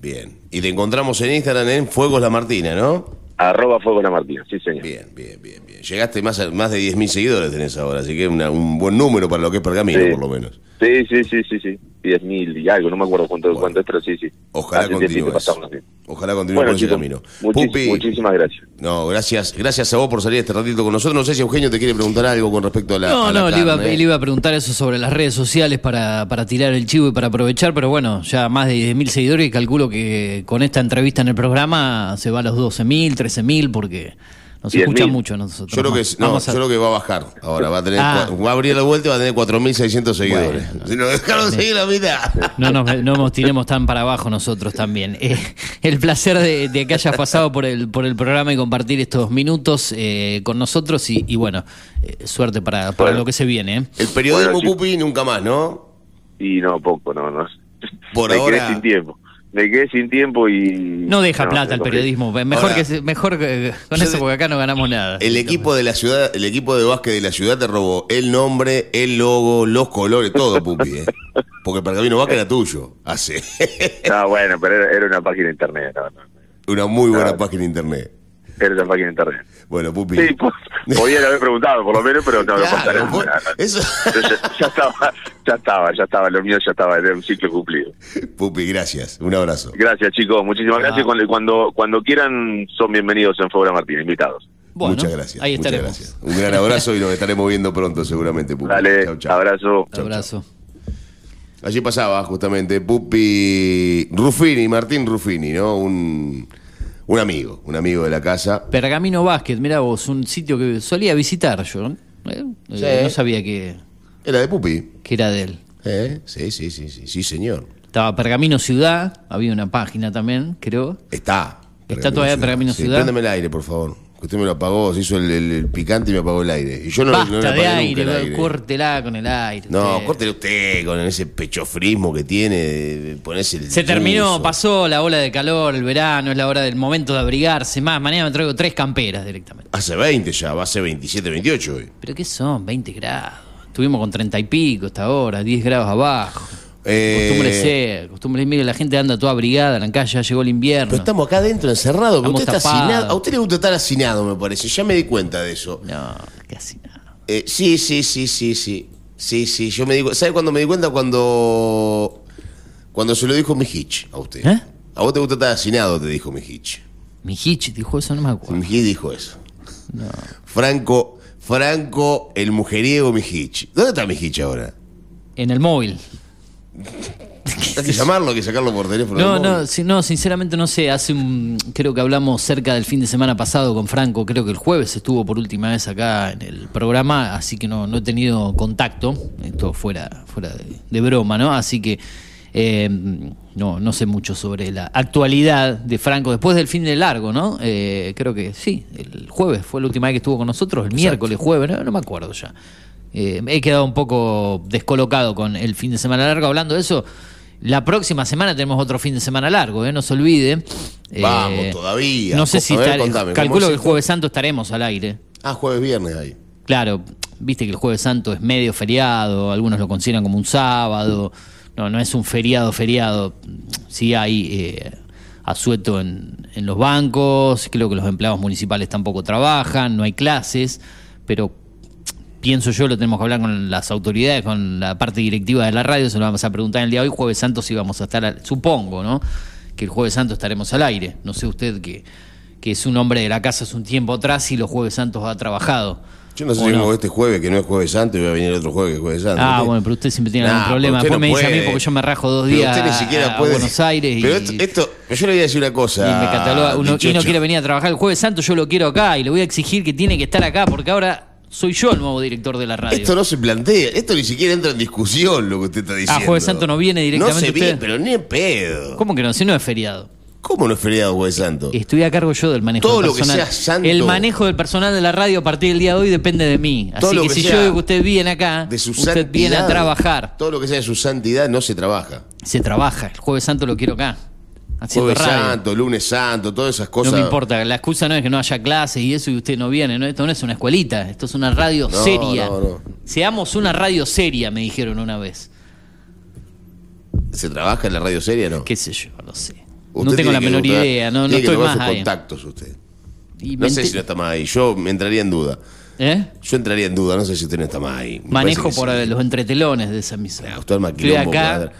Bien. Y te encontramos en Instagram en Fuegos La Martina, ¿no? Arroba Fuego La Martina, sí señor. Bien, bien, bien, bien. Llegaste más, a- más de 10.000 seguidores tenés ahora, así que una- un buen número para lo que es Pergamino, Sí. por lo menos. Sí, sí, sí, sí, sí. 10 mil y algo, no me acuerdo cuánto, cuánto es, pero sí, sí. Ojalá Hace continúes. Ojalá continúe Bueno, por ese camino. Pupi. muchísimas gracias. No, gracias, gracias a vos por salir este ratito con nosotros. No sé si Eugenio te quiere preguntar algo con respecto a la. No, a la no, le iba, carne. le iba a preguntar eso sobre las redes sociales para, para tirar el chivo y para aprovechar, pero bueno, ya más de 10.000 seguidores y calculo que con esta entrevista en el programa se va a los 12.000, 13.000 porque nos 10.000. escucha mucho a nosotros. Yo creo que, no, a- yo creo que va a bajar ahora. Va a, tener, Ah. va a abrir la vuelta y va a tener 4.600 seguidores. si nos dejaron seguir la mitad. No nos, no nos tiremos tan para abajo nosotros también. Eh, el placer de, de que hayas pasado por el, por el programa y compartir estos minutos eh, con nosotros y, y bueno, eh, suerte para, para lo que se viene. ¿eh? El periodismo Bueno, sí. Pupi nunca más, ¿no? Y no, poco, no, no. Por me ahora- quedé sin tiempo. Me quedé sin tiempo y... No deja plata el periodismo. Mejor Ahora- que se- mejor que con eso porque acá no ganamos nada. El equipo de la ciudad, el equipo de básquet de la ciudad te robó el nombre, el logo, los colores, todo, Pupi. ¿eh? Porque el Pergamino Básquet era tuyo. Hace No, bueno, pero era, era una página de internet. No, no. una muy buena Ah. página de internet. Era una página de internet. Bueno, Pupi. Sí, pues, podían haber preguntado por lo menos, pero no, no Claro, contaron. vos- eso- ya, ya estaba, ya estaba, ya estaba, lo mío ya estaba, era un ciclo cumplido. Pupi, gracias. Un abrazo. Gracias, chicos, muchísimas gracias. Cuando, cuando, cuando quieran, son bienvenidos en Fobra Martín, invitados. muchas gracias. ahí muchas estaremos. gracias. Un gran abrazo y nos estaremos viendo pronto, seguramente, Pupi. Dale, Chau, chau. abrazo. Chau, Abrazo. Allí pasaba justamente Pupi Ruffini, Martín Ruffini, ¿no? Un, un amigo, un amigo de la casa. Pergamino Basket, mira vos, un sitio que solía visitar yo. ¿eh? Eh, Sí. No sabía que, Era de Pupi. que era de él. ¿Eh? Sí, sí, sí, sí, sí, señor. Estaba Pergamino Ciudad, había una página también, creo. Está. Está todavía Pergamino Sí, Ciudad. Préndeme el aire, por favor. Usted me lo apagó, se hizo el, el- el picante y me apagó el aire. Y yo no, Basta no le de apagué nunca aire, el aire. córtela con el aire. No, usted. córtele usted con ese pechofrismo que tiene, de ponerse el Se terminó, pasó la ola de calor, el verano, es la hora del momento de abrigarse más. Mañana me traigo tres camperas directamente. Hace 20 ya, va a ser 27, 28 hoy. ¿Pero qué son? 20 grados. Estuvimos con 30 y pico hasta ahora, 10 grados abajo. Eh, Acostúmbrese, acostúmbrese. Mire, la gente anda toda abrigada en la calle, ya llegó el invierno. Pero estamos acá adentro encerrados. Usted está hacinado. A usted le gusta estar hacinado, me parece. Ya me di cuenta de eso. No, qué hacinado. Eh, sí, sí, sí, sí, sí. Sí, sí, yo me digo. ¿Sabe cuándo me di cuenta? Cuando. Cuando se lo dijo mi Hitch a usted. ¿Eh? A vos te gusta estar hacinado, te dijo mi Hitch. Mi Hitch dijo eso, no me acuerdo. Mi Hitch dijo eso. Franco, Franco, el mujeriego mi Hitch. ¿Dónde está mi Hitch ahora? En el móvil. Hay que llamarlo, hay que sacarlo por teléfono. No, no, sí, no, sinceramente no sé. Hace un, creo que hablamos cerca del fin de semana pasado con Franco. Creo que el jueves estuvo por última vez acá en el programa, así que no, no he tenido contacto. Esto fuera, fuera de, de broma, ¿no? Así que eh, no, no sé mucho sobre la actualidad de Franco después del fin de largo, ¿no? Eh, creo que sí, el jueves fue la última vez que estuvo con nosotros, el miércoles, jueves, no, no me acuerdo ya. Eh, he quedado un poco descolocado con el fin de semana largo. Hablando de eso, la próxima semana tenemos otro fin de semana largo, ¿eh? no se olvide. Eh, Vamos, todavía. No sé si ver, contame, ¿cómo calculo que el jueves santo estaremos al aire. Ah, jueves, viernes ahí. Claro, viste que el jueves santo es medio feriado, algunos lo consideran como un sábado. No, no es un feriado, feriado. Sí hay eh, asueto en, en los bancos, creo que los empleados municipales tampoco trabajan, no hay clases, pero pienso yo, lo tenemos que hablar con las autoridades, con la parte directiva de la radio, se lo vamos a preguntar el día de hoy, jueves santo si vamos a estar, al- supongo, ¿no? Que el jueves santo estaremos al aire. No sé usted que, que es un hombre de la casa hace un tiempo atrás y los jueves santos ha trabajado. Yo no sé ¿O si no? este jueves, que no es jueves santo, y voy a venir otro jueves que es jueves santo. Ah, bueno, pero usted siempre tiene algún problema. usted Después no me dice a mí puede. porque yo me rajo dos Pero días usted ni siquiera a, puede- Buenos Aires y, Pero esto, esto- yo le voy a decir una cosa. y me cataloga. Uno, y no quiere venir a trabajar el jueves santo, yo lo quiero acá y le voy a exigir que tiene que estar acá porque ahora soy yo el nuevo director de la radio. Esto no se plantea, esto ni siquiera entra en discusión lo que usted está diciendo. ah, jueves santo no viene directamente No se viene, usted. pero ni en pedo. ¿Cómo que no? Si no es feriado. ¿Cómo no es feriado jueves santo? Estoy a cargo yo del manejo Todo del lo que personal. sea santo. El manejo del personal de la radio a partir del día de hoy depende de mí. Todo Así lo que, que si yo digo que usted viene acá, De su usted viene a trabajar. Todo lo que sea de su santidad no se trabaja. Se trabaja. El jueves santo lo quiero acá. Haciendo Jueves radio. Santo, Lunes Santo, todas esas cosas. No me importa, la excusa no es que no haya clases y eso y usted no viene, ¿no? Esto no es una escuelita, esto es una radio No, seria. no, no. Seamos una radio seria, me dijeron una vez. ¿Se trabaja en la radio seria no? ¿Qué sé yo? No sé. Usted no tengo la que menor idea, no, no tiene que estoy tomar más sus ahí. contactos usted. Y No sé si no está más ahí. Yo me entraría en duda. ¿Eh? Yo entraría en duda, no sé si usted no está más ahí. Me Manejo que por sí. los entretelones de esa. Usted arma Estoy quilombo, acá.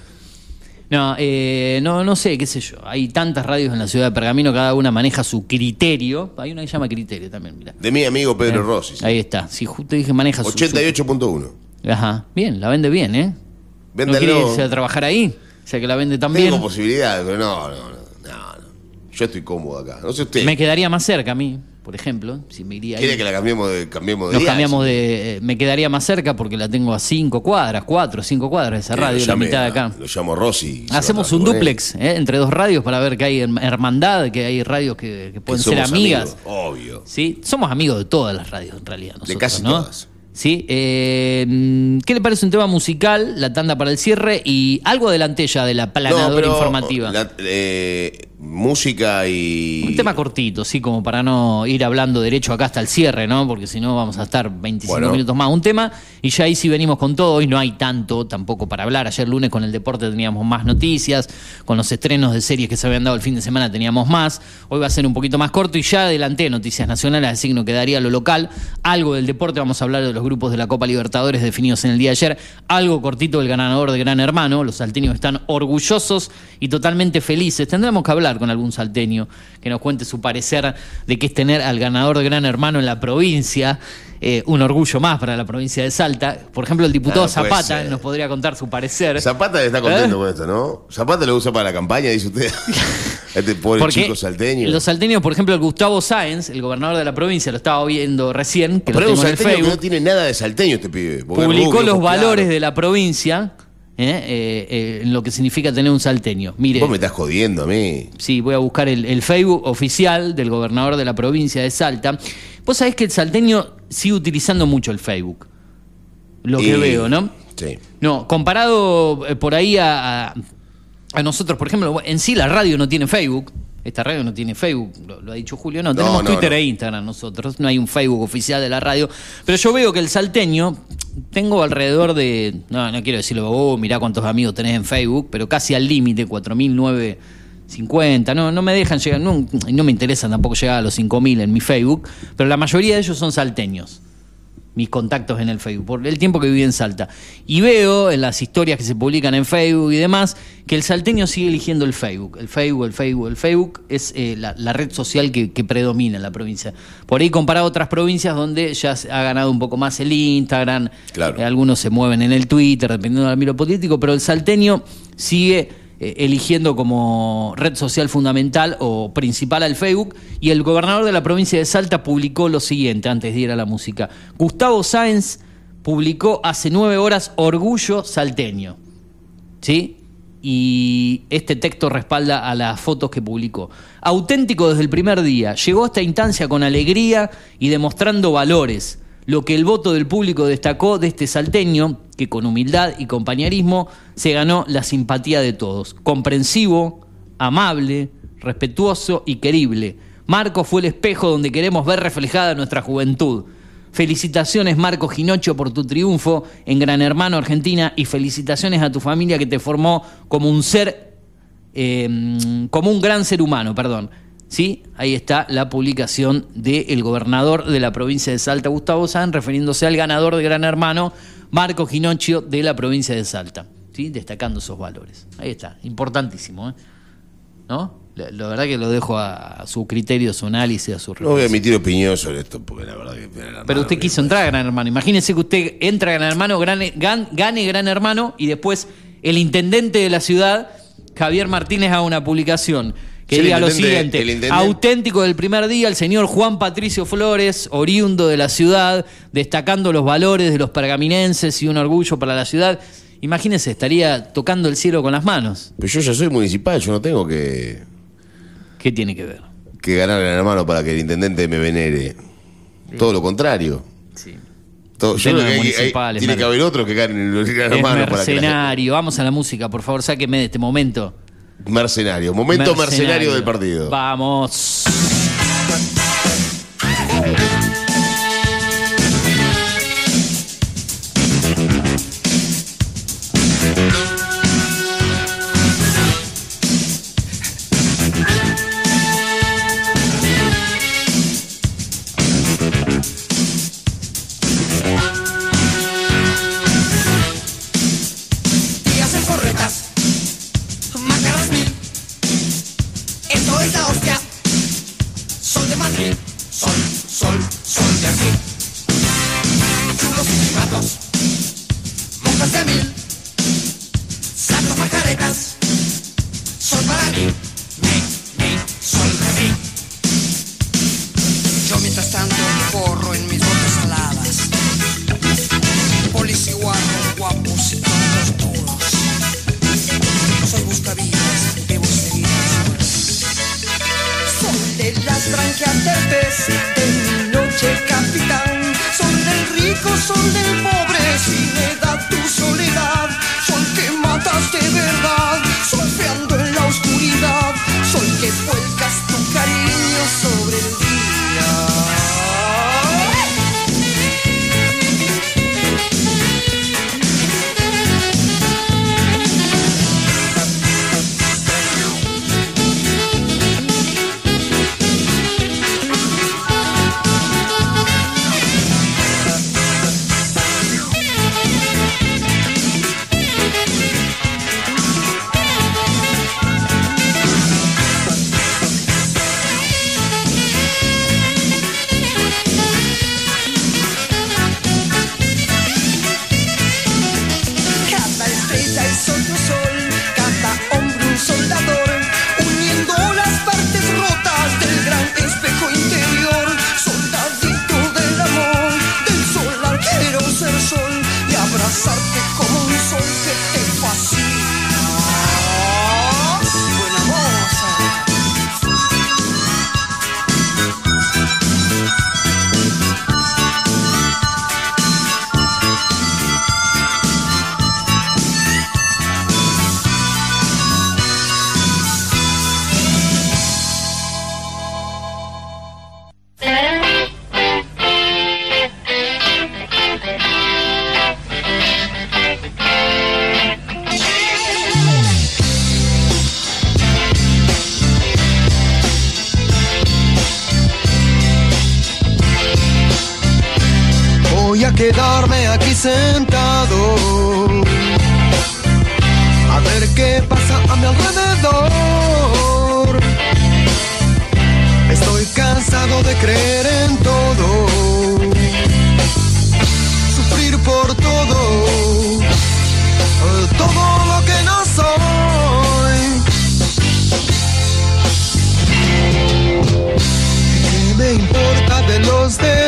No, eh, no, no sé, qué sé yo. Hay tantas radios en la ciudad de Pergamino, cada una maneja su criterio. Hay una que llama criterio también, mira. De mi amigo Pedro Rossi. sí. Ahí está. Si justo dije maneja su. 88.1. su- Ajá. Bien, la vende bien, ¿eh? ¿No Véndalo. quiere irse a trabajar ahí? O sea que la vende también. Tengo posibilidades, pero no, no, no, no, no. Yo estoy cómodo acá. No sé usted. Me quedaría más cerca a mí, por ejemplo, si me iría ahí. ¿Quiere que la cambiemos de, cambiemos de Nos día? cambiamos de. eh, me quedaría más cerca porque la tengo a cinco cuadras, cuatro, cinco cuadras de esa lo radio, la llame mitad de acá. Lo llamo Rossi. Hacemos un duplex ¿eh? entre dos radios para ver que hay herm- hermandad, que hay radios que, que Que pueden ser amigas. amigos, obvio. ¿sí? Somos amigos de todas las radios en realidad. Nosotros, casi ¿no? todas. ¿Sí? Eh, mm, ¿Qué le parece un tema musical, la tanda para el cierre y algo adelanté ya de la planadora No, informativa? la- eh, música y. Un tema cortito, sí, como para no ir hablando derecho acá hasta el cierre, ¿no? Porque si no vamos a estar 25 Bueno. minutos más. Un tema y ya ahí sí venimos con todo. Hoy no hay tanto tampoco para hablar. Ayer lunes con el deporte teníamos más noticias. Con los estrenos de series que se habían dado el fin de semana teníamos más. Hoy va a ser un poquito más corto y ya adelanté noticias nacionales, así que no quedaría lo local. Algo del deporte, vamos a hablar de los grupos de la Copa Libertadores definidos en el día de ayer. Algo cortito del ganador de Gran Hermano. Los salteños están orgullosos y totalmente felices. Tendremos que hablar con algún salteño que nos cuente su parecer de qué es tener al ganador de Gran Hermano en la provincia. Eh, un orgullo más para la provincia de Salta. Por ejemplo, el diputado Zapata nos podría contar su parecer. Zapata está contento ¿Eh? con esto, ¿no? Zapata lo usa para la campaña, dice usted. este pobre Porque chico salteño. Los salteños, por ejemplo, el Gustavo Sáenz, el gobernador de la provincia, lo estaba viendo recién, que Pero lo un en el salteño que Facebook. no tiene nada de salteño este pibe. publicó los valores de la provincia, ¿eh? Eh, eh, en lo que significa tener un salteño. Mire, Vos me estás jodiendo a mí. sí, voy a buscar el, el Facebook oficial del gobernador de la provincia de Salta. Vos sabés que el salteño sigue utilizando mucho el Facebook. Lo que veo, ¿no? Sí. No, comparado eh, por ahí a, a- a nosotros, por ejemplo, en sí la radio no tiene Facebook. Esta radio no tiene Facebook, lo, lo ha dicho Julio. No, No, tenemos no, Twitter no. e Instagram nosotros. No hay un Facebook oficial de la radio. Pero yo veo que el salteño, tengo alrededor de. No, no quiero decirlo, oh, mirá cuántos amigos tenés en Facebook, pero casi al límite, 4.950. No, no me dejan llegar, no, no me interesa tampoco llegar a los 5.000 en mi Facebook, pero la mayoría de ellos son salteños mis contactos en el Facebook, por el tiempo que viví en Salta. Y veo en las historias que se publican en Facebook y demás que el salteño sigue eligiendo el Facebook. El Facebook, el Facebook, el Facebook es eh, la, la red social que, que predomina en la provincia. Por ahí comparado a otras provincias donde ya se ha ganado un poco más el Instagram, Claro. eh, algunos se mueven en el Twitter, dependiendo del ámbito político, pero el salteño sigue eh, eligiendo como red social fundamental o principal al Facebook y el gobernador de la provincia de Salta publicó lo siguiente antes de ir a la música. Gustavo Sáenz publicó hace nueve horas Orgullo Salteño. ¿Sí? Y este texto respalda a las fotos que publicó. Auténtico desde el primer día, llegó a esta instancia con alegría y demostrando valores. Lo que el voto del público destacó de este salteño, que con humildad y compañerismo se ganó la simpatía de todos. Comprensivo, amable, respetuoso y querible. Marco fue el espejo donde queremos ver reflejada nuestra juventud. Felicitaciones Marco Ginocho por tu triunfo en Gran Hermano Argentina y felicitaciones a tu familia que te formó como un ser, eh, como un gran ser humano, perdón. ¿Sí? Ahí está la publicación del gobernador de la provincia de Salta, Gustavo San, refiriéndose al ganador de Gran Hermano, Marco Ginocho, de la provincia de Salta. ¿Sí? Destacando esos valores. Ahí está, importantísimo. ¿eh? ¿No? La, la verdad que lo dejo a, a su criterio, a su análisis, a su No voy a emitir opinión sobre esto, porque la verdad que. Pero usted quiso entrar a Gran Hermano. Imagínese que usted entra a Gran Hermano, gan- gane Gran Hermano y después el intendente de la ciudad, Javier Martínez, haga una publicación que Sí, el diga lo siguiente. el Auténtico del primer día, el señor Juan Patricio Flores, oriundo de la ciudad, destacando los valores de los pergaminenses y un orgullo para la ciudad. Imagínese, estaría tocando el cielo con las manos. Pero yo ya soy municipal, yo no tengo que, ¿Qué tiene que ver? que ganar en hermano para que el intendente me venere. Todo lo contrario. Sí. Todo- yo creo que hay- tiene que haber otro que gane el hermano para que la-. Vamos a la música, por favor, sáqueme de este momento. Mercenario. Momento mercenario, Mercenario. del partido. Vamos. Quedarme aquí sentado a ver qué pasa a mi alrededor. Estoy cansado de creer en todo, sufrir por todo, todo lo que no soy. ¿Qué me importa de los deberes?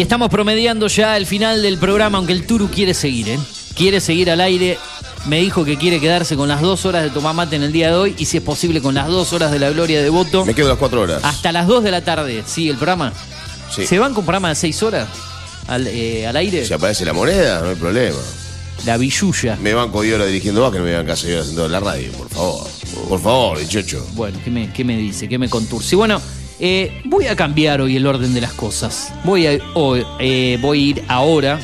Y estamos promediando ya el final del programa, aunque el Turu quiere seguir, ¿eh? Quiere seguir al aire. Me dijo que quiere quedarse con las dos horas de tomar mate en el día de hoy y si es posible con las dos horas de la gloria de voto. Me quedo las cuatro horas. Hasta las 2 de la tarde, ¿sí? El programa. Sí. ¿Se van con programa de 6 horas al, eh, al aire? Si aparece la moneda, no hay problema. La billulla. Me banco y hora dirigiendo va que no me banca seis horas en la radio, por favor. Por favor, 18. Bueno, ¿qué me, qué me dice? ¿Qué me conturce? Bueno, eh, voy a cambiar hoy el orden de las cosas. Voy a, eh, voy a ir ahora,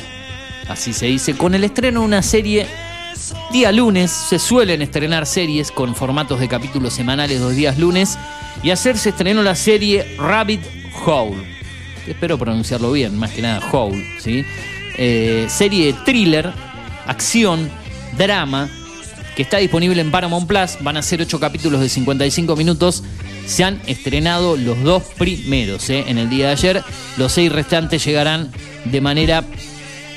así se dice, con el estreno de una serie. Día lunes se suelen estrenar series con formatos de capítulos semanales dos días lunes. Y ayer se estrenó la serie Rabbit Hole. Espero pronunciarlo bien, más que nada Hole, ¿sí? Eh, serie thriller, acción, drama, que está disponible en Paramount Plus. Van a ser ocho capítulos de 55 minutos. Se han estrenado los dos primeros ¿eh? en el día de ayer. Los seis restantes llegarán de manera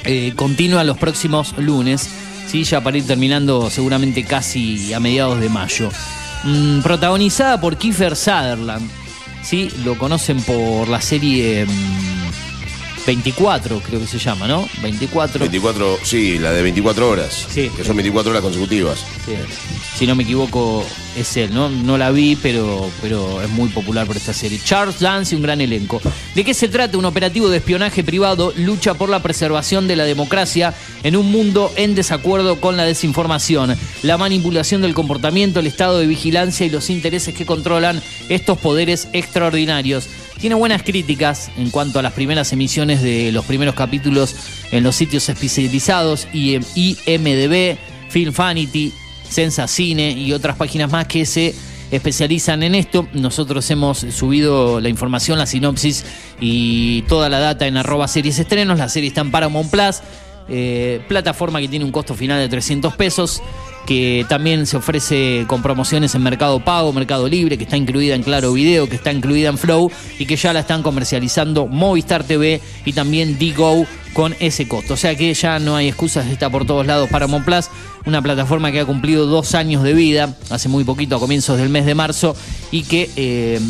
eh, continua los próximos lunes. ¿sí? Ya para ir terminando seguramente casi a mediados de mayo. Mm, protagonizada por Kiefer Sutherland. ¿sí? Lo conocen por la serie mm, 24, creo que se llama, ¿no? 24. 24, sí, la de 24 horas. Sí. Que son 24 horas consecutivas. Sí. Si no me equivoco, es él, ¿no? No la vi, pero, pero es muy popular por esta serie. Charles Lance y un gran elenco. ¿De qué se trata? Un operativo de espionaje privado lucha por la preservación de la democracia en un mundo en desacuerdo con la desinformación, la manipulación del comportamiento, el estado de vigilancia y los intereses que controlan estos poderes extraordinarios. Tiene buenas críticas en cuanto a las primeras emisiones de los primeros capítulos en los sitios especializados, IM- IMDB, Film Fanity, Sensacine y otras páginas más que se especializan en esto. Nosotros hemos subido la información, la sinopsis y toda la data en arroba series estrenos. La serie está en Paramount Plus, eh, plataforma que tiene un costo final de 300 pesos que también se ofrece con promociones en Mercado Pago, Mercado Libre, que está incluida en Claro Video, que está incluida en Flow y que ya la están comercializando Movistar TV y también Digo con ese costo. O sea que ya no hay excusas, está por todos lados Paramount Plus, una plataforma que ha cumplido dos años de vida, hace muy poquito, a comienzos del mes de marzo, y que eh,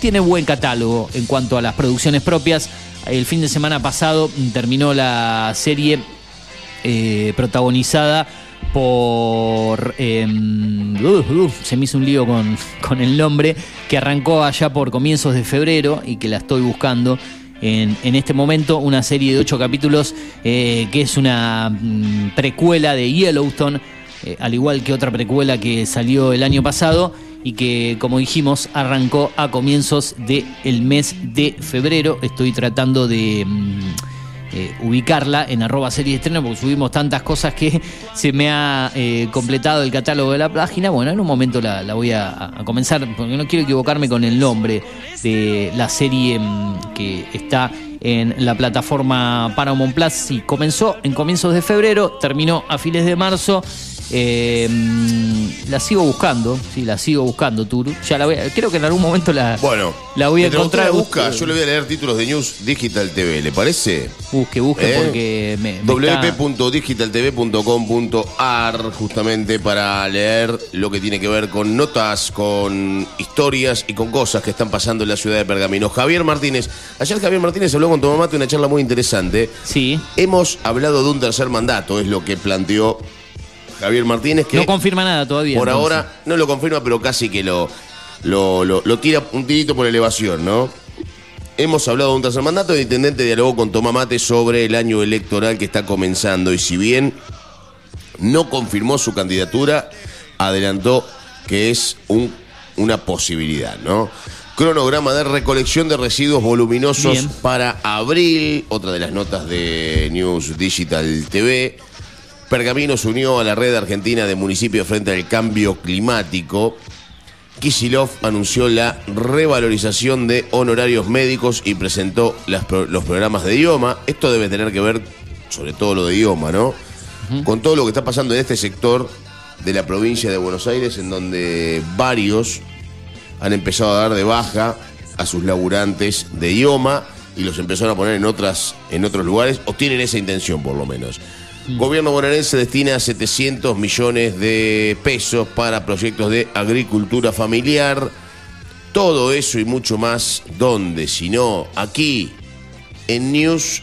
tiene buen catálogo en cuanto a las producciones propias. El fin de semana pasado terminó la serie eh, protagonizada por. eh, se me hizo un lío con, con el nombre, que arrancó allá por comienzos de febrero y que la estoy buscando. En, en este momento, una serie de ocho capítulos eh, que es una mm, precuela de Yellowstone, eh, al igual que otra precuela que salió el año pasado y que, como dijimos, arrancó a comienzos del mes de febrero. Estoy tratando de. mm, eh, ubicarla en arroba serie estreno porque subimos tantas cosas que se me ha eh, completado el catálogo de la página. Bueno, en un momento la, voy a, a comenzar porque no quiero equivocarme con el nombre de la serie mm, que está en la plataforma Paramount Plus. Sí, comenzó en comienzos de febrero, terminó a fines de marzo. Eh, mm, la sigo buscando, sí, la sigo buscando, Turu. Ya la voy a- creo que en algún momento la, Bueno, la voy a encontrar. la busca, yo le voy a leer títulos de News Digital TV, ¿le parece? Busque, busque, ¿Eh? porque me, me wp.digitaltv.com.ar justamente para leer lo que tiene que ver con notas, con historias y con cosas que están pasando en la ciudad de Pergamino. Javier Martínez, ayer Javier Martínez habló con Tomamate una charla muy interesante. Sí. Hemos hablado de un tercer mandato, es lo que planteó Javier Martínez que No confirma nada todavía. por entonces. ahora no lo confirma, pero casi que lo, lo, lo- lo tira un tirito por elevación, ¿no? Hemos hablado de un tercer mandato, el intendente dialogó con Tomás Mate sobre el año electoral que está comenzando y si bien no confirmó su candidatura, adelantó que es un- una posibilidad, ¿no? Cronograma de recolección de residuos voluminosos Bien. para abril, otra de las notas de News Digital TV. Pergamino se unió a la red argentina de municipios frente al cambio climático. Kisilov anunció la revalorización de honorarios médicos y presentó las pro- los programas de idioma. Esto debe tener que ver, sobre todo lo de idioma, ¿no? Con todo lo que está pasando en este sector de la provincia de Buenos Aires, en donde varios han empezado a dar de baja a sus laburantes de idioma y los empezaron a poner en otras en otros lugares o tienen esa intención por lo menos. Gobierno bonaerense destina 700 millones de pesos para proyectos de agricultura familiar. Todo eso y mucho más, ¿dónde? Si no, aquí en News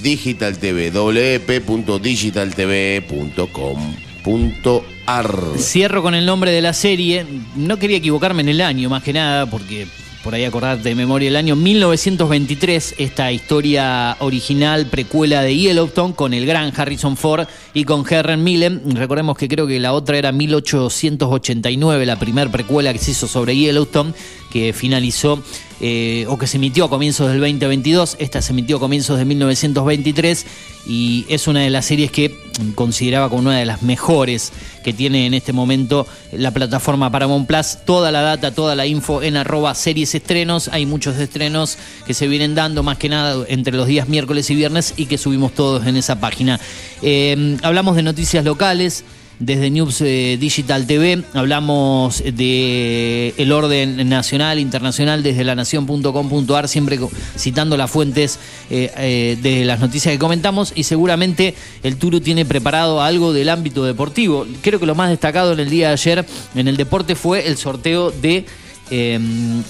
Digital TV, wp.digitaltv.com.ar. Cierro con el nombre de la serie. No quería equivocarme en el año, más que nada, porque por ahí acordarte de memoria el año 1923, esta historia original, precuela de Yellowstone, con el gran Harrison Ford y con Herren Millen. Recordemos que creo que la otra era 1889, la primer precuela que se hizo sobre Yellowstone, que finalizó eh, o que se emitió a comienzos del 2022. Esta se emitió a comienzos de 1923 y es una de las series que consideraba como una de las mejores que tiene en este momento la plataforma Paramount Plus. Toda la data, toda la info en arroba series estrenos. Hay muchos estrenos que se vienen dando más que nada entre los días miércoles y viernes y que subimos todos en esa página. Eh, hablamos de noticias locales. Desde News eh, Digital TV hablamos de el orden nacional, internacional, desde lanación.com.ar, siempre citando las fuentes eh, eh, de las noticias que comentamos y seguramente el Turu tiene preparado algo del ámbito deportivo. Creo que lo más destacado en el día de ayer en el deporte fue el sorteo de eh,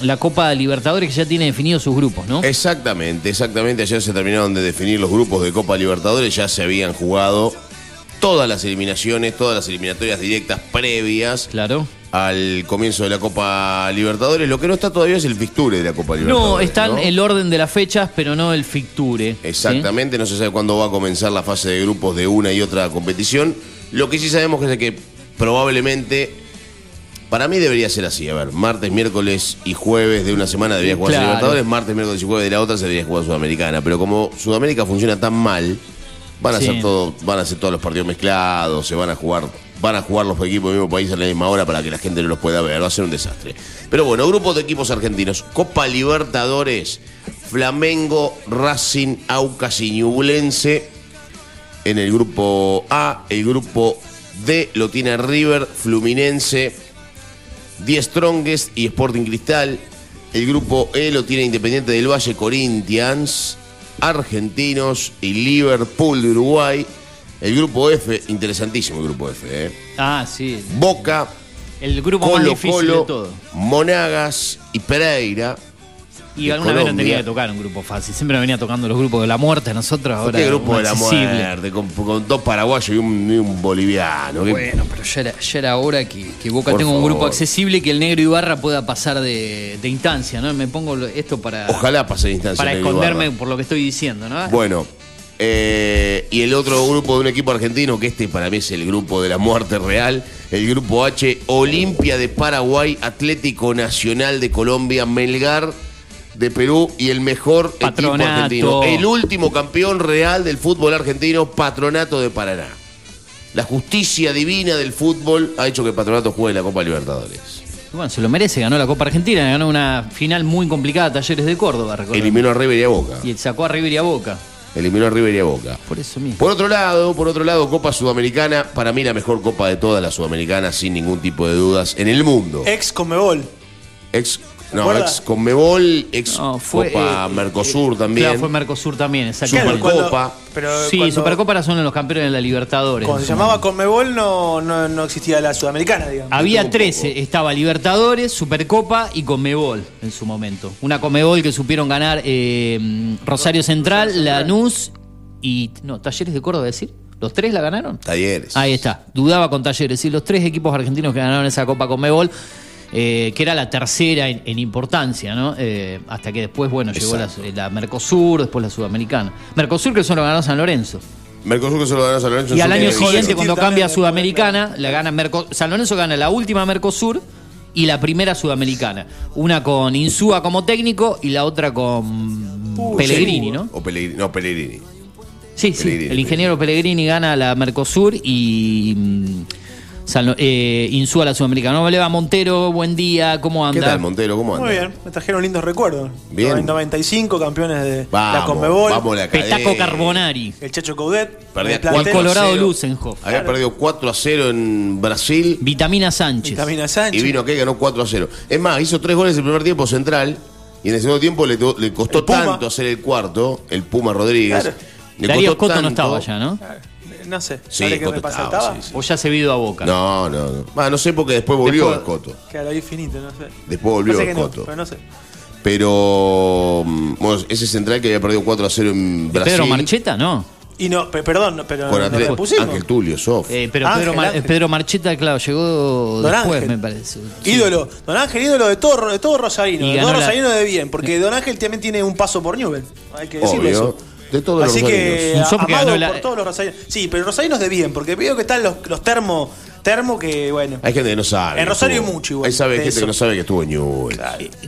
la Copa Libertadores que ya tiene definidos sus grupos, ¿no? Exactamente, exactamente. Ayer se terminaron de definir los grupos de Copa Libertadores. Ya se habían jugado todas las eliminaciones, todas las eliminatorias directas previas claro. al comienzo de la Copa Libertadores. Lo que no está todavía es el fixture de la Copa Libertadores. No, está ¿no? el orden de las fechas, pero no el ficture. ¿sí? Exactamente, no se sabe cuándo va a comenzar la fase de grupos de una y otra competición. Lo que sí sabemos es que probablemente, para mí debería ser así, a ver, martes, miércoles y jueves de una semana debería jugar Claro. Libertadores, martes, miércoles y jueves de la otra se debería jugar Sudamericana, pero como Sudamérica funciona tan mal, van a Sí. ser todo, van a ser todos los partidos mezclados, se van a jugar, van a jugar los equipos del mismo país a la misma hora para que la gente no los pueda ver, va a ser un desastre. Pero bueno, grupos de equipos argentinos, Copa Libertadores, Flamengo, Racing, Aucas y Ñublense en el grupo A, el grupo D lo tiene River, Fluminense, Die Strongest y Sporting Cristal. El grupo E lo tiene Independiente del Valle, Corinthians, Argentinos y Liverpool de Uruguay. El grupo F, interesantísimo el grupo F, ¿eh? Ah, sí. Boca, El grupo más Colo difícil Colo, de todo. Monagas y Pereira. Y alguna vez no tenía que tocar un grupo fácil. Siempre me venía tocando los grupos de la muerte a nosotros. Ahora ¿Qué grupo uno de la accesible. muerte? Con, con dos paraguayos y un, y un boliviano. ¿Qué- Bueno, pero ya era, ya era hora que, que Boca Por tenga un grupo accesible y que el negro Ibarra pueda pasar de, de instancia, ¿no? Me pongo esto para, Ojalá pase de instancia. para esconderme Ibarra. por lo que estoy diciendo, ¿no? Bueno, eh, y el otro grupo de un equipo argentino, que este para mí es el grupo de la muerte real, el grupo H, Olimpia de Paraguay, Atlético Nacional de Colombia, Melgar de Perú y el mejor equipo argentino. El último campeón real del fútbol argentino, Patronato de Paraná. La justicia divina del fútbol ha hecho que Patronato juegue la Copa Libertadores. Bueno, se lo merece, ganó la Copa Argentina, ganó una final muy complicada, Talleres de Córdoba, recordemos. Eliminó a River y a Boca. Y sacó a River y a Boca. Eliminó a River y a Boca. Por eso mismo. Por otro lado, por otro lado, Copa Sudamericana, para mí la mejor copa de todas las sudamericanas, sin ningún tipo de dudas, en el mundo. Ex Conmebol. Ex, no, ex Conmebol, ex No, fue, Copa eh, Mercosur también. Claro, fue Mercosur también, exactamente. Supercopa. Pero sí, cuando- Supercopa era son los campeones de la Libertadores. Cuando se llamaba Conmebol no, no, no existía la Sudamericana, digamos. Había tres, estaba Libertadores, Supercopa y Conmebol en su momento. Una Conmebol que supieron ganar eh, Rosario Central, Lanús y... No, Talleres de Córdoba, decir. ¿Los tres la ganaron? Talleres. Ahí está, dudaba con Talleres. Sí, los tres equipos argentinos que ganaron esa Copa Conmebol, eh, que era la tercera en, en importancia, ¿no? Eh, hasta que después, bueno, llegó la, la Mercosur, después la Sudamericana. Mercosur que solo ganó San Lorenzo. Mercosur que solo ganó San Lorenzo. en Y al año siguiente, cuando cambia a Sudamericana, la gana Merco- San Lorenzo gana la última Mercosur y la primera Sudamericana. Una con Insúa como técnico y la otra con Uy, Pellegrini, sí. ¿no? O Pellegrini. No, Pellegrini. Sí, sí. El ingeniero Pellegrini gana la Mercosur y mm, San eh, Insúa la Sudamericana. ¿Cómo le va Montero? Buen día, ¿cómo anda? ¿Qué tal, Montero? ¿Cómo anda? Muy bien, me trajeron lindos recuerdos. Bien. 95 campeones de la Vamos, Conmebol. vamos la Petaco. Carbonari. El Chacho Coudet. Perdía el plantel. 4 a Colorado 0. Lusenhoff. Había perdido 4 a 0 en Brasil. Vitamina Sánchez. Vitamina Sánchez. Y vino acá y ganó 4 a 0. Es más, hizo 3 goles el primer tiempo central. Y en el segundo tiempo le, le costó tanto hacer el cuarto, el Puma Rodríguez. Claro. Le Darío costó Scotto no tanto- estaba ya, ¿no? No sé. Sí, ¿Sabe qué Scotto me pasa? estaba, ¿Estaba? sí, O ya se vio a Boca. No, no, no. Ah, no sé porque después volvió Después- el Coto. Claro, ahí finito, no sé. Después volvió que no, Coto. pero no sé. Pero mm, bueno, ese central que había perdido 4 a 0 en Brasil. Pedro Marcheta, no. Y no, pe- perdón, pero Con no pusimos. Ángel Tulio, Sof. Eh, pero Ángel, Pedro, Mar- Ángel. Pedro Marcheta, claro, llegó Don después, Ángel. me parece. Ídolo. Don Ángel, ídolo de todo, de todo Rosarino. Y De todo la- Rosarino de bien. Porque Don Ángel también tiene un paso por Newell. Hay que decirlo Obvio. eso. De todos los Así que rosarinos. Un soft que amado la- por todos los rosarinos. Sí, pero rosarinos de bien, porque veo que están los, los termo, termo que, bueno. Hay gente que no sabe. En Rosario estuvo- hay mucho igual Ahí sabe gente eso. que no sabe que estuvo en Newell's.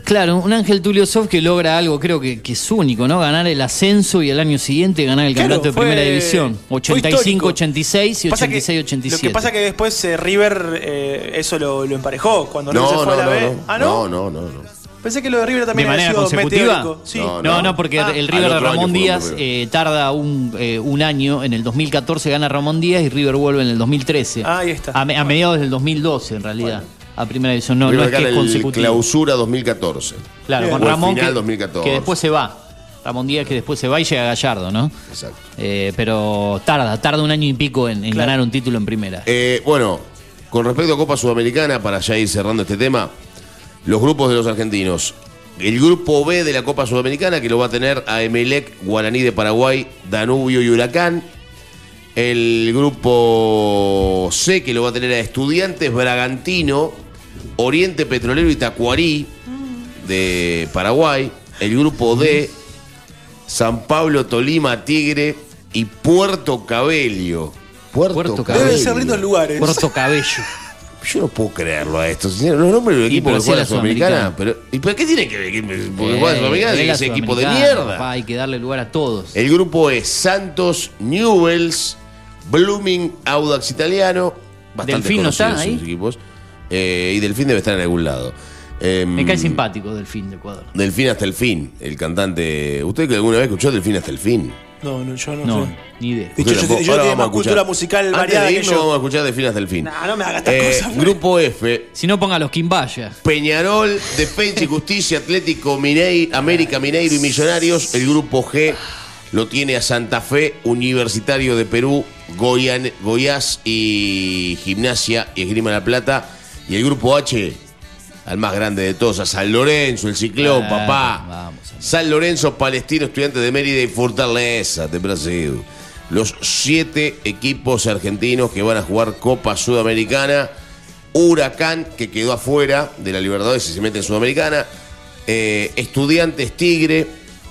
Claro, un Ángel Tulio Soft que logra algo, creo que, que es único, ¿no? Ganar el ascenso y el año siguiente ganar el Claro, campeonato de primera división. fue 85-86 y Pasa que- 86-87. Lo que pasa que después eh, River eh, eso lo, lo emparejó. Cuando River se No, fue a no, la no, B. no. Ah, ¿no? No, no, no, no. Pensé que lo de River ¿De también manera había sido consecutiva? Sí. No, no, porque Ah, el River de Ramón Díaz eh, tarda un, eh, un año. En el 2014 gana Ramón Díaz y River vuelve en el 2013. Ah, ahí está. A, me- a mediados del 2012, en realidad. A primera división. No, no es que es consecutivo. clausura 2014. Claro, con Ramón final que, 2014. que después se va. Ramón Díaz que después se va y llega Gallardo, ¿no? Exacto. Eh, pero tarda, tarda un año y pico en, en Claro. ganar un título en primera. Eh, bueno, con respecto a Copa Sudamericana, para ya ir cerrando este tema, Los grupos de los argentinos. El grupo B de la Copa Sudamericana, que lo va a tener a Emelec, Guaraní de Paraguay, Danubio y Huracán. El grupo C, que lo va a tener a Estudiantes, Bragantino, Oriente Petrolero y Tacuarí de Paraguay. El grupo D, San Pablo, Tolima, Tigre y Puerto Cabello. Puerto, Deben ser lindos lugares. Puerto Cabello. Yo no puedo creerlo a esto. señor. Los nombres del equipo que sí juega la Sudamericana. Pero, ¿Y pero qué tiene que ver? que- Porque Eh, juega la Sudamericana es ese equipo de mierda. papá, hay que darle lugar a todos. El grupo es Santos, Newells, Blooming, Audax Italiano. Bastante ¿Delfín no está ahí? equipos. Eh, y Delfín debe estar en algún lado. Em, Me cae simpático del fin de Ecuador. Delfín hasta el fin, el cantante. ¿Usted que alguna vez escuchó Delfín hasta el fin? No, no, yo no, No, sé. ni idea. De yo, Usted yo ahora tengo vamos a más cultura escuchar. musical Antes variada de que irnos yo. vamos a escuchar Delfín hasta el fin. No, no me hagas estas Eh, cosas. grupo F, Si no, ponga los Quimbaya. Peñarol, Defensa y Justicia, Atlético Minei, América Mineiro y Millonarios. El grupo G lo tiene a Santa Fe, Universitario de Perú, Goyan, Goiás y Gimnasia y Esgrima La Plata. Y el grupo H, al más grande de todos, a San Lorenzo, el ciclón, Ah, papá. vamos, San Lorenzo, Palestino, Estudiantes de Mérida y Fortaleza de Brasil. Los siete equipos argentinos que van a jugar Copa Sudamericana. Huracán, que quedó afuera de la Libertadores y se mete en Sudamericana. Eh, Estudiantes Tigre,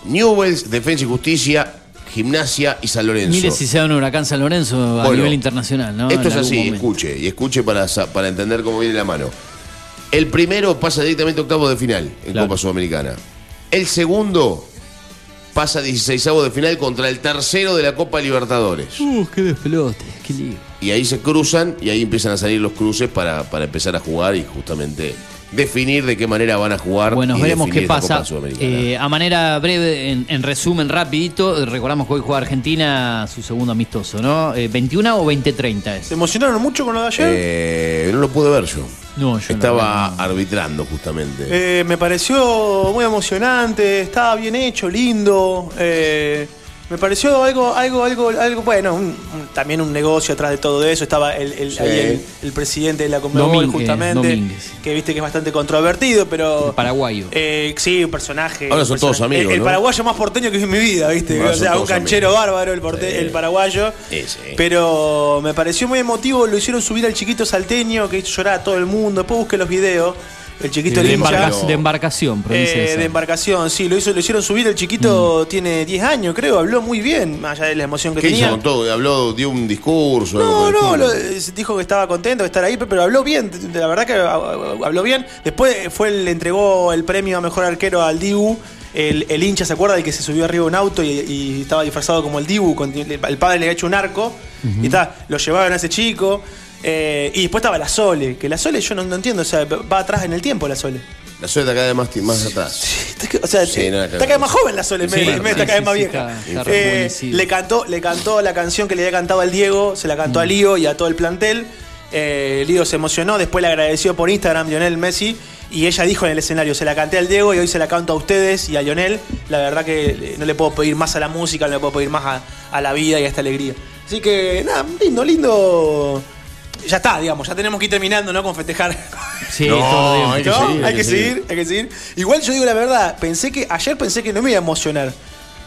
Newells, Defensa y Justicia, Gimnasia y San Lorenzo. Mire si se da un huracán San Lorenzo a Bueno, nivel internacional, ¿no? Esto En es así, momento. escuche, y escuche para, para entender cómo viene la mano. El primero pasa directamente a octavos de final en Claro. Copa Sudamericana. El segundo pasa a 16 de final contra el tercero de la Copa Libertadores. Uh, qué despelote, qué lío. Y ahí se cruzan y ahí empiezan a salir los cruces para, para empezar a jugar y justamente definir de qué manera van a jugar. Bueno, y veremos qué pasa. Copa Sudamericana. Eh, a manera breve, en, en resumen, rapidito, eh, recordamos que hoy juega Argentina su segundo amistoso, ¿no? Eh, ¿21 o 20-30 es? ¿Se emocionaron mucho con lo de ayer? Eh, no lo pude ver yo. No, yo no, Estaba arbitrando justamente. Eh, me pareció muy emocionante, estaba bien hecho, lindo. eh, me pareció algo, algo, algo, algo bueno, un- un- también un negocio atrás de todo eso. Estaba el, el- Sí. ahí el, el presidente de la Conmebol, justamente, Domínguez. que viste que es bastante controvertido, pero. Paraguayo. Eh, sí, un personaje. Ahora son todos amigos, El, el ¿no? paraguayo más porteño que vi en mi vida, ¿viste? Ahora o sea, un canchero amigos. bárbaro el, porte- Sí. el paraguayo. Sí, sí. Pero me pareció muy emotivo, lo hicieron subir al chiquito salteño que hizo llorar a todo el mundo. Después busqué los videos. El chiquito de, el hincha. embarca- de embarcación, provincia de Eh, de embarcación, sí, lo, hizo, lo hicieron subir. El chiquito tiene 10 años, creo. Habló muy bien, más allá de la emoción que ¿Qué hizo tenía. con todo? ¿Habló, dio un discurso? No, no, lo- eh, dijo que estaba contento de estar ahí, pero habló bien. La verdad que ah, ah, habló bien. Después fue el- le entregó el premio a mejor arquero al Dibu. El, el hincha, ¿se acuerda? El que se subió arriba de un auto y, y estaba disfrazado como el Dibu. con- el padre le había hecho un arco. Y está, lo llevaban a ese chico. Eh, y después estaba la Sole. Que la Sole yo no, no entiendo. O sea, va atrás en el tiempo la Sole. La suelta cada vez más, más atrás. O sea, Sí, no, está cada vez más joven la Sole, Sí, sí, cada vez sí, más sí, vieja. está- está Eh, le, cantó, le cantó la canción que le había cantado al Diego, se la cantó a Lío y a todo el plantel. Eh, Lío se emocionó, después le agradeció por Instagram Lionel Messi y ella dijo en el escenario, se la canté al Diego y hoy se la canto a ustedes y a Lionel. La verdad que eh, no le puedo pedir más a la música, no le puedo pedir más a, a la vida y a esta alegría. Así que nada, lindo, lindo. Ya está, digamos, ya tenemos que ir terminando, ¿no? Con festejar. Sí, No, todo bien. hay que ¿No? seguir, hay que seguir, hay que seguir. Igual yo digo la verdad, pensé que ayer pensé que no me iba a emocionar,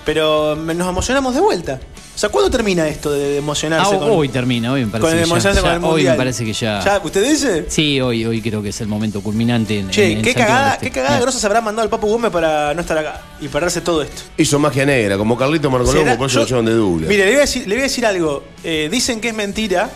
pero nos emocionamos de vuelta. O sea, ¿cuándo termina esto de emocionarse Ah, con, hoy termina, hoy me parece con el que ya- emocionarse con ya- el Hoy mundial? me parece que ya... ¿Ya? ¿Usted dice? Sí, hoy, hoy creo que es el momento culminante en, Che, en- en qué cagada, Este. qué cagada grosa se habrá mandado el Papu Gómez para no estar acá y perderse todo esto. Hizo magia negra, como Carlito Marcolombo, ¿Será? por eso lo llevan de Douglas. Mire, le voy a decir, le voy a decir algo. Eh, dicen que es mentira.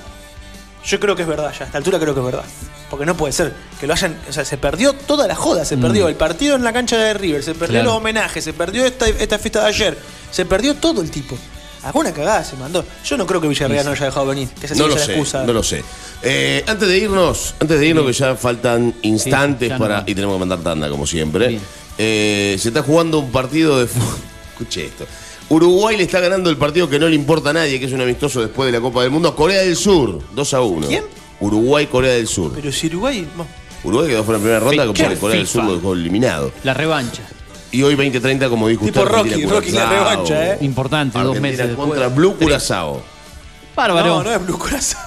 Yo creo que es verdad ya. A esta altura creo que es verdad. Porque no puede ser que lo hayan. O sea, se perdió toda la joda. Se Mm. perdió el partido en la cancha de River. Se perdió Claro. los homenajes. Se perdió esta, esta fiesta de ayer. Se perdió todo el tipo. Alguna cagada se mandó. Yo no creo que Villarreal no haya dejado venir. Que sí No lo sé, excusa. no lo sé. Eh, antes de irnos, antes de irnos, que ya faltan instantes ya para. no. Y tenemos que mandar tanda, como siempre. Eh, se está jugando un partido de fútbol. Escuche esto. Uruguay le está ganando el partido que no le importa a nadie, que es un amistoso después de la Copa del Mundo, a Corea del Sur, 2 a 1. ¿Quién? Uruguay, Corea del Sur. Pero si Uruguay. bueno, Uruguay quedó fuera en primera ronda, ¿Qué? porque Corea del Sur lo dejó eliminado. La revancha. Y hoy 20-30, como dijo Tipo usted, Rocky, Argentina, Rocky la Curazao. revancha, ¿eh? Importante, dos Argentina meses después. contra Blue Curazao. Bárbaro. No, no es Blue Corazón.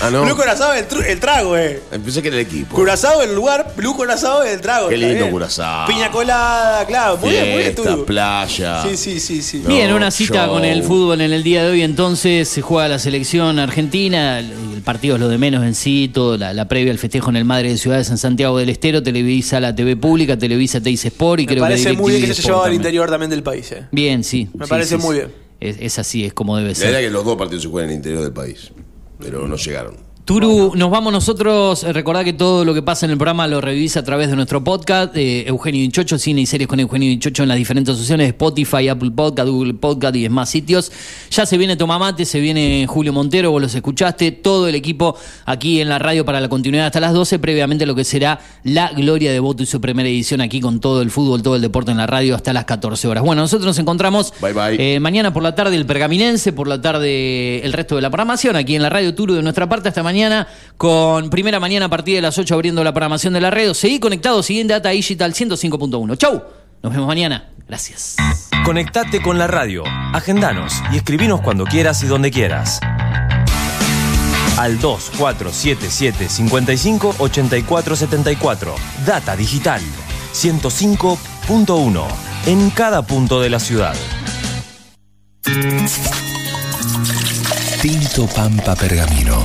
Ah, no. Blue Curazao es el, tru- el trago, eh. Pensé que era el equipo. Curazao el lugar, Blue Curazao es el trago. Qué lindo. Curazao. Piña colada, claro. Muy bien, muy bien, tú. playa. Sí, sí, sí, sí. Bien, una cita show. con el fútbol en el día de hoy. Entonces se juega la selección argentina. El, partido es lo de menos en sí. Todo, la, la previa al festejo en el Madre de Ciudades en Santiago del Estero. Televisa la TV pública, Televisa Teis Sport y Me creo parece que muy bien que se llevado al interior también del país, eh. Bien, sí. Me sí, parece sí, muy sí. bien. Es, es así, es como debe La ser. verdad que los dos partidos se juegan en el interior del país, pero no llegaron. Turu, nos vamos nosotros. Eh, Recordá que todo lo que pasa en el programa lo revivís a través de nuestro podcast, eh, Eugenio Dinchocho, cine y series con Eugenio Dinchocho en las diferentes opciones, Spotify, Apple Podcast, Google Podcast y demás sitios. Ya se viene Tomamate, se viene Julio Montero, vos los escuchaste, todo el equipo aquí en la radio para la continuidad hasta las 12, previamente lo que será la Gloria de Voto y su primera edición aquí con todo el fútbol, todo el deporte en la radio hasta las 14 horas. Bueno, nosotros nos encontramos eh, mañana por la tarde el Pergaminense, por la tarde el resto de la programación aquí en la radio Turu de nuestra parte hasta mañana con primera mañana a partir de las 8 abriendo la programación de la radio. Seguí conectado, siguiente Data Digital 105.1. Chau, nos vemos mañana. Gracias. Conectate con la radio, agendanos y escribinos cuando quieras y donde quieras. Al 2477 55 84 74. Data Digital 105.1. En cada punto de la ciudad. Tinto Pampa Pergamino,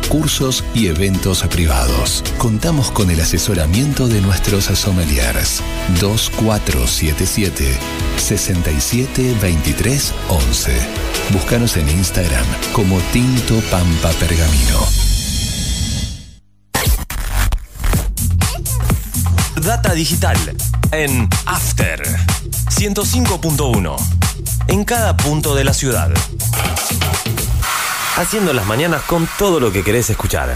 cursos y eventos privados. Contamos con el asesoramiento de nuestros sommeliers 2477 6723 11. Búscanos en Instagram como Tinto Pampa Pergamino. Data Digital en After 105.1. En cada punto de la ciudad. Haciendo las mañanas con todo lo que querés escuchar.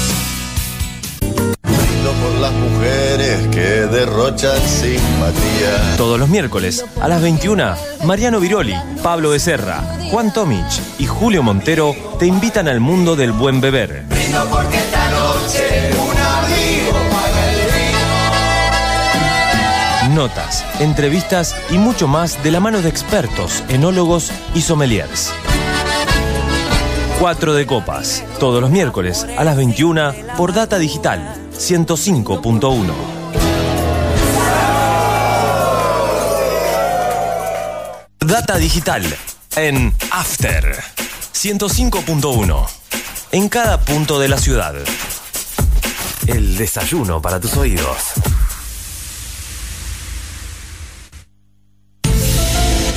Brindo por las mujeres que derrochan simpatía. Todos los miércoles a las 21, Mariano Viroli, Pablo Becerra, Juan Tomich y Julio Montero te invitan al mundo del buen beber. Brindo porque esta noche un amigo paga el vino. Notas, entrevistas y mucho más de la mano de expertos, enólogos y sommeliers. 4 de copas, todos los miércoles a las 21 por Data Digital 105.1. Data Digital en After 105.1. En cada punto de la ciudad. El desayuno para tus oídos.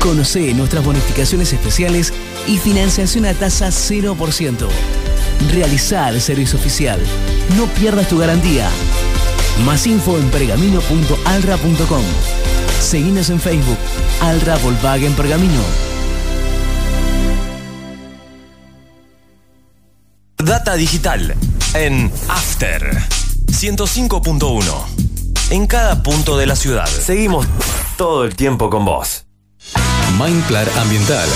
Conoce nuestras bonificaciones especiales y financiación a tasa 0%. Realizar el servicio oficial. No pierdas tu garantía. Más info en pergamino.alra.com. Seguinos en Facebook. Alra Volkswagen Pergamino. Data Digital en After 105.1. En cada punto de la ciudad. Seguimos todo el tiempo con vos. Mindplar Ambiental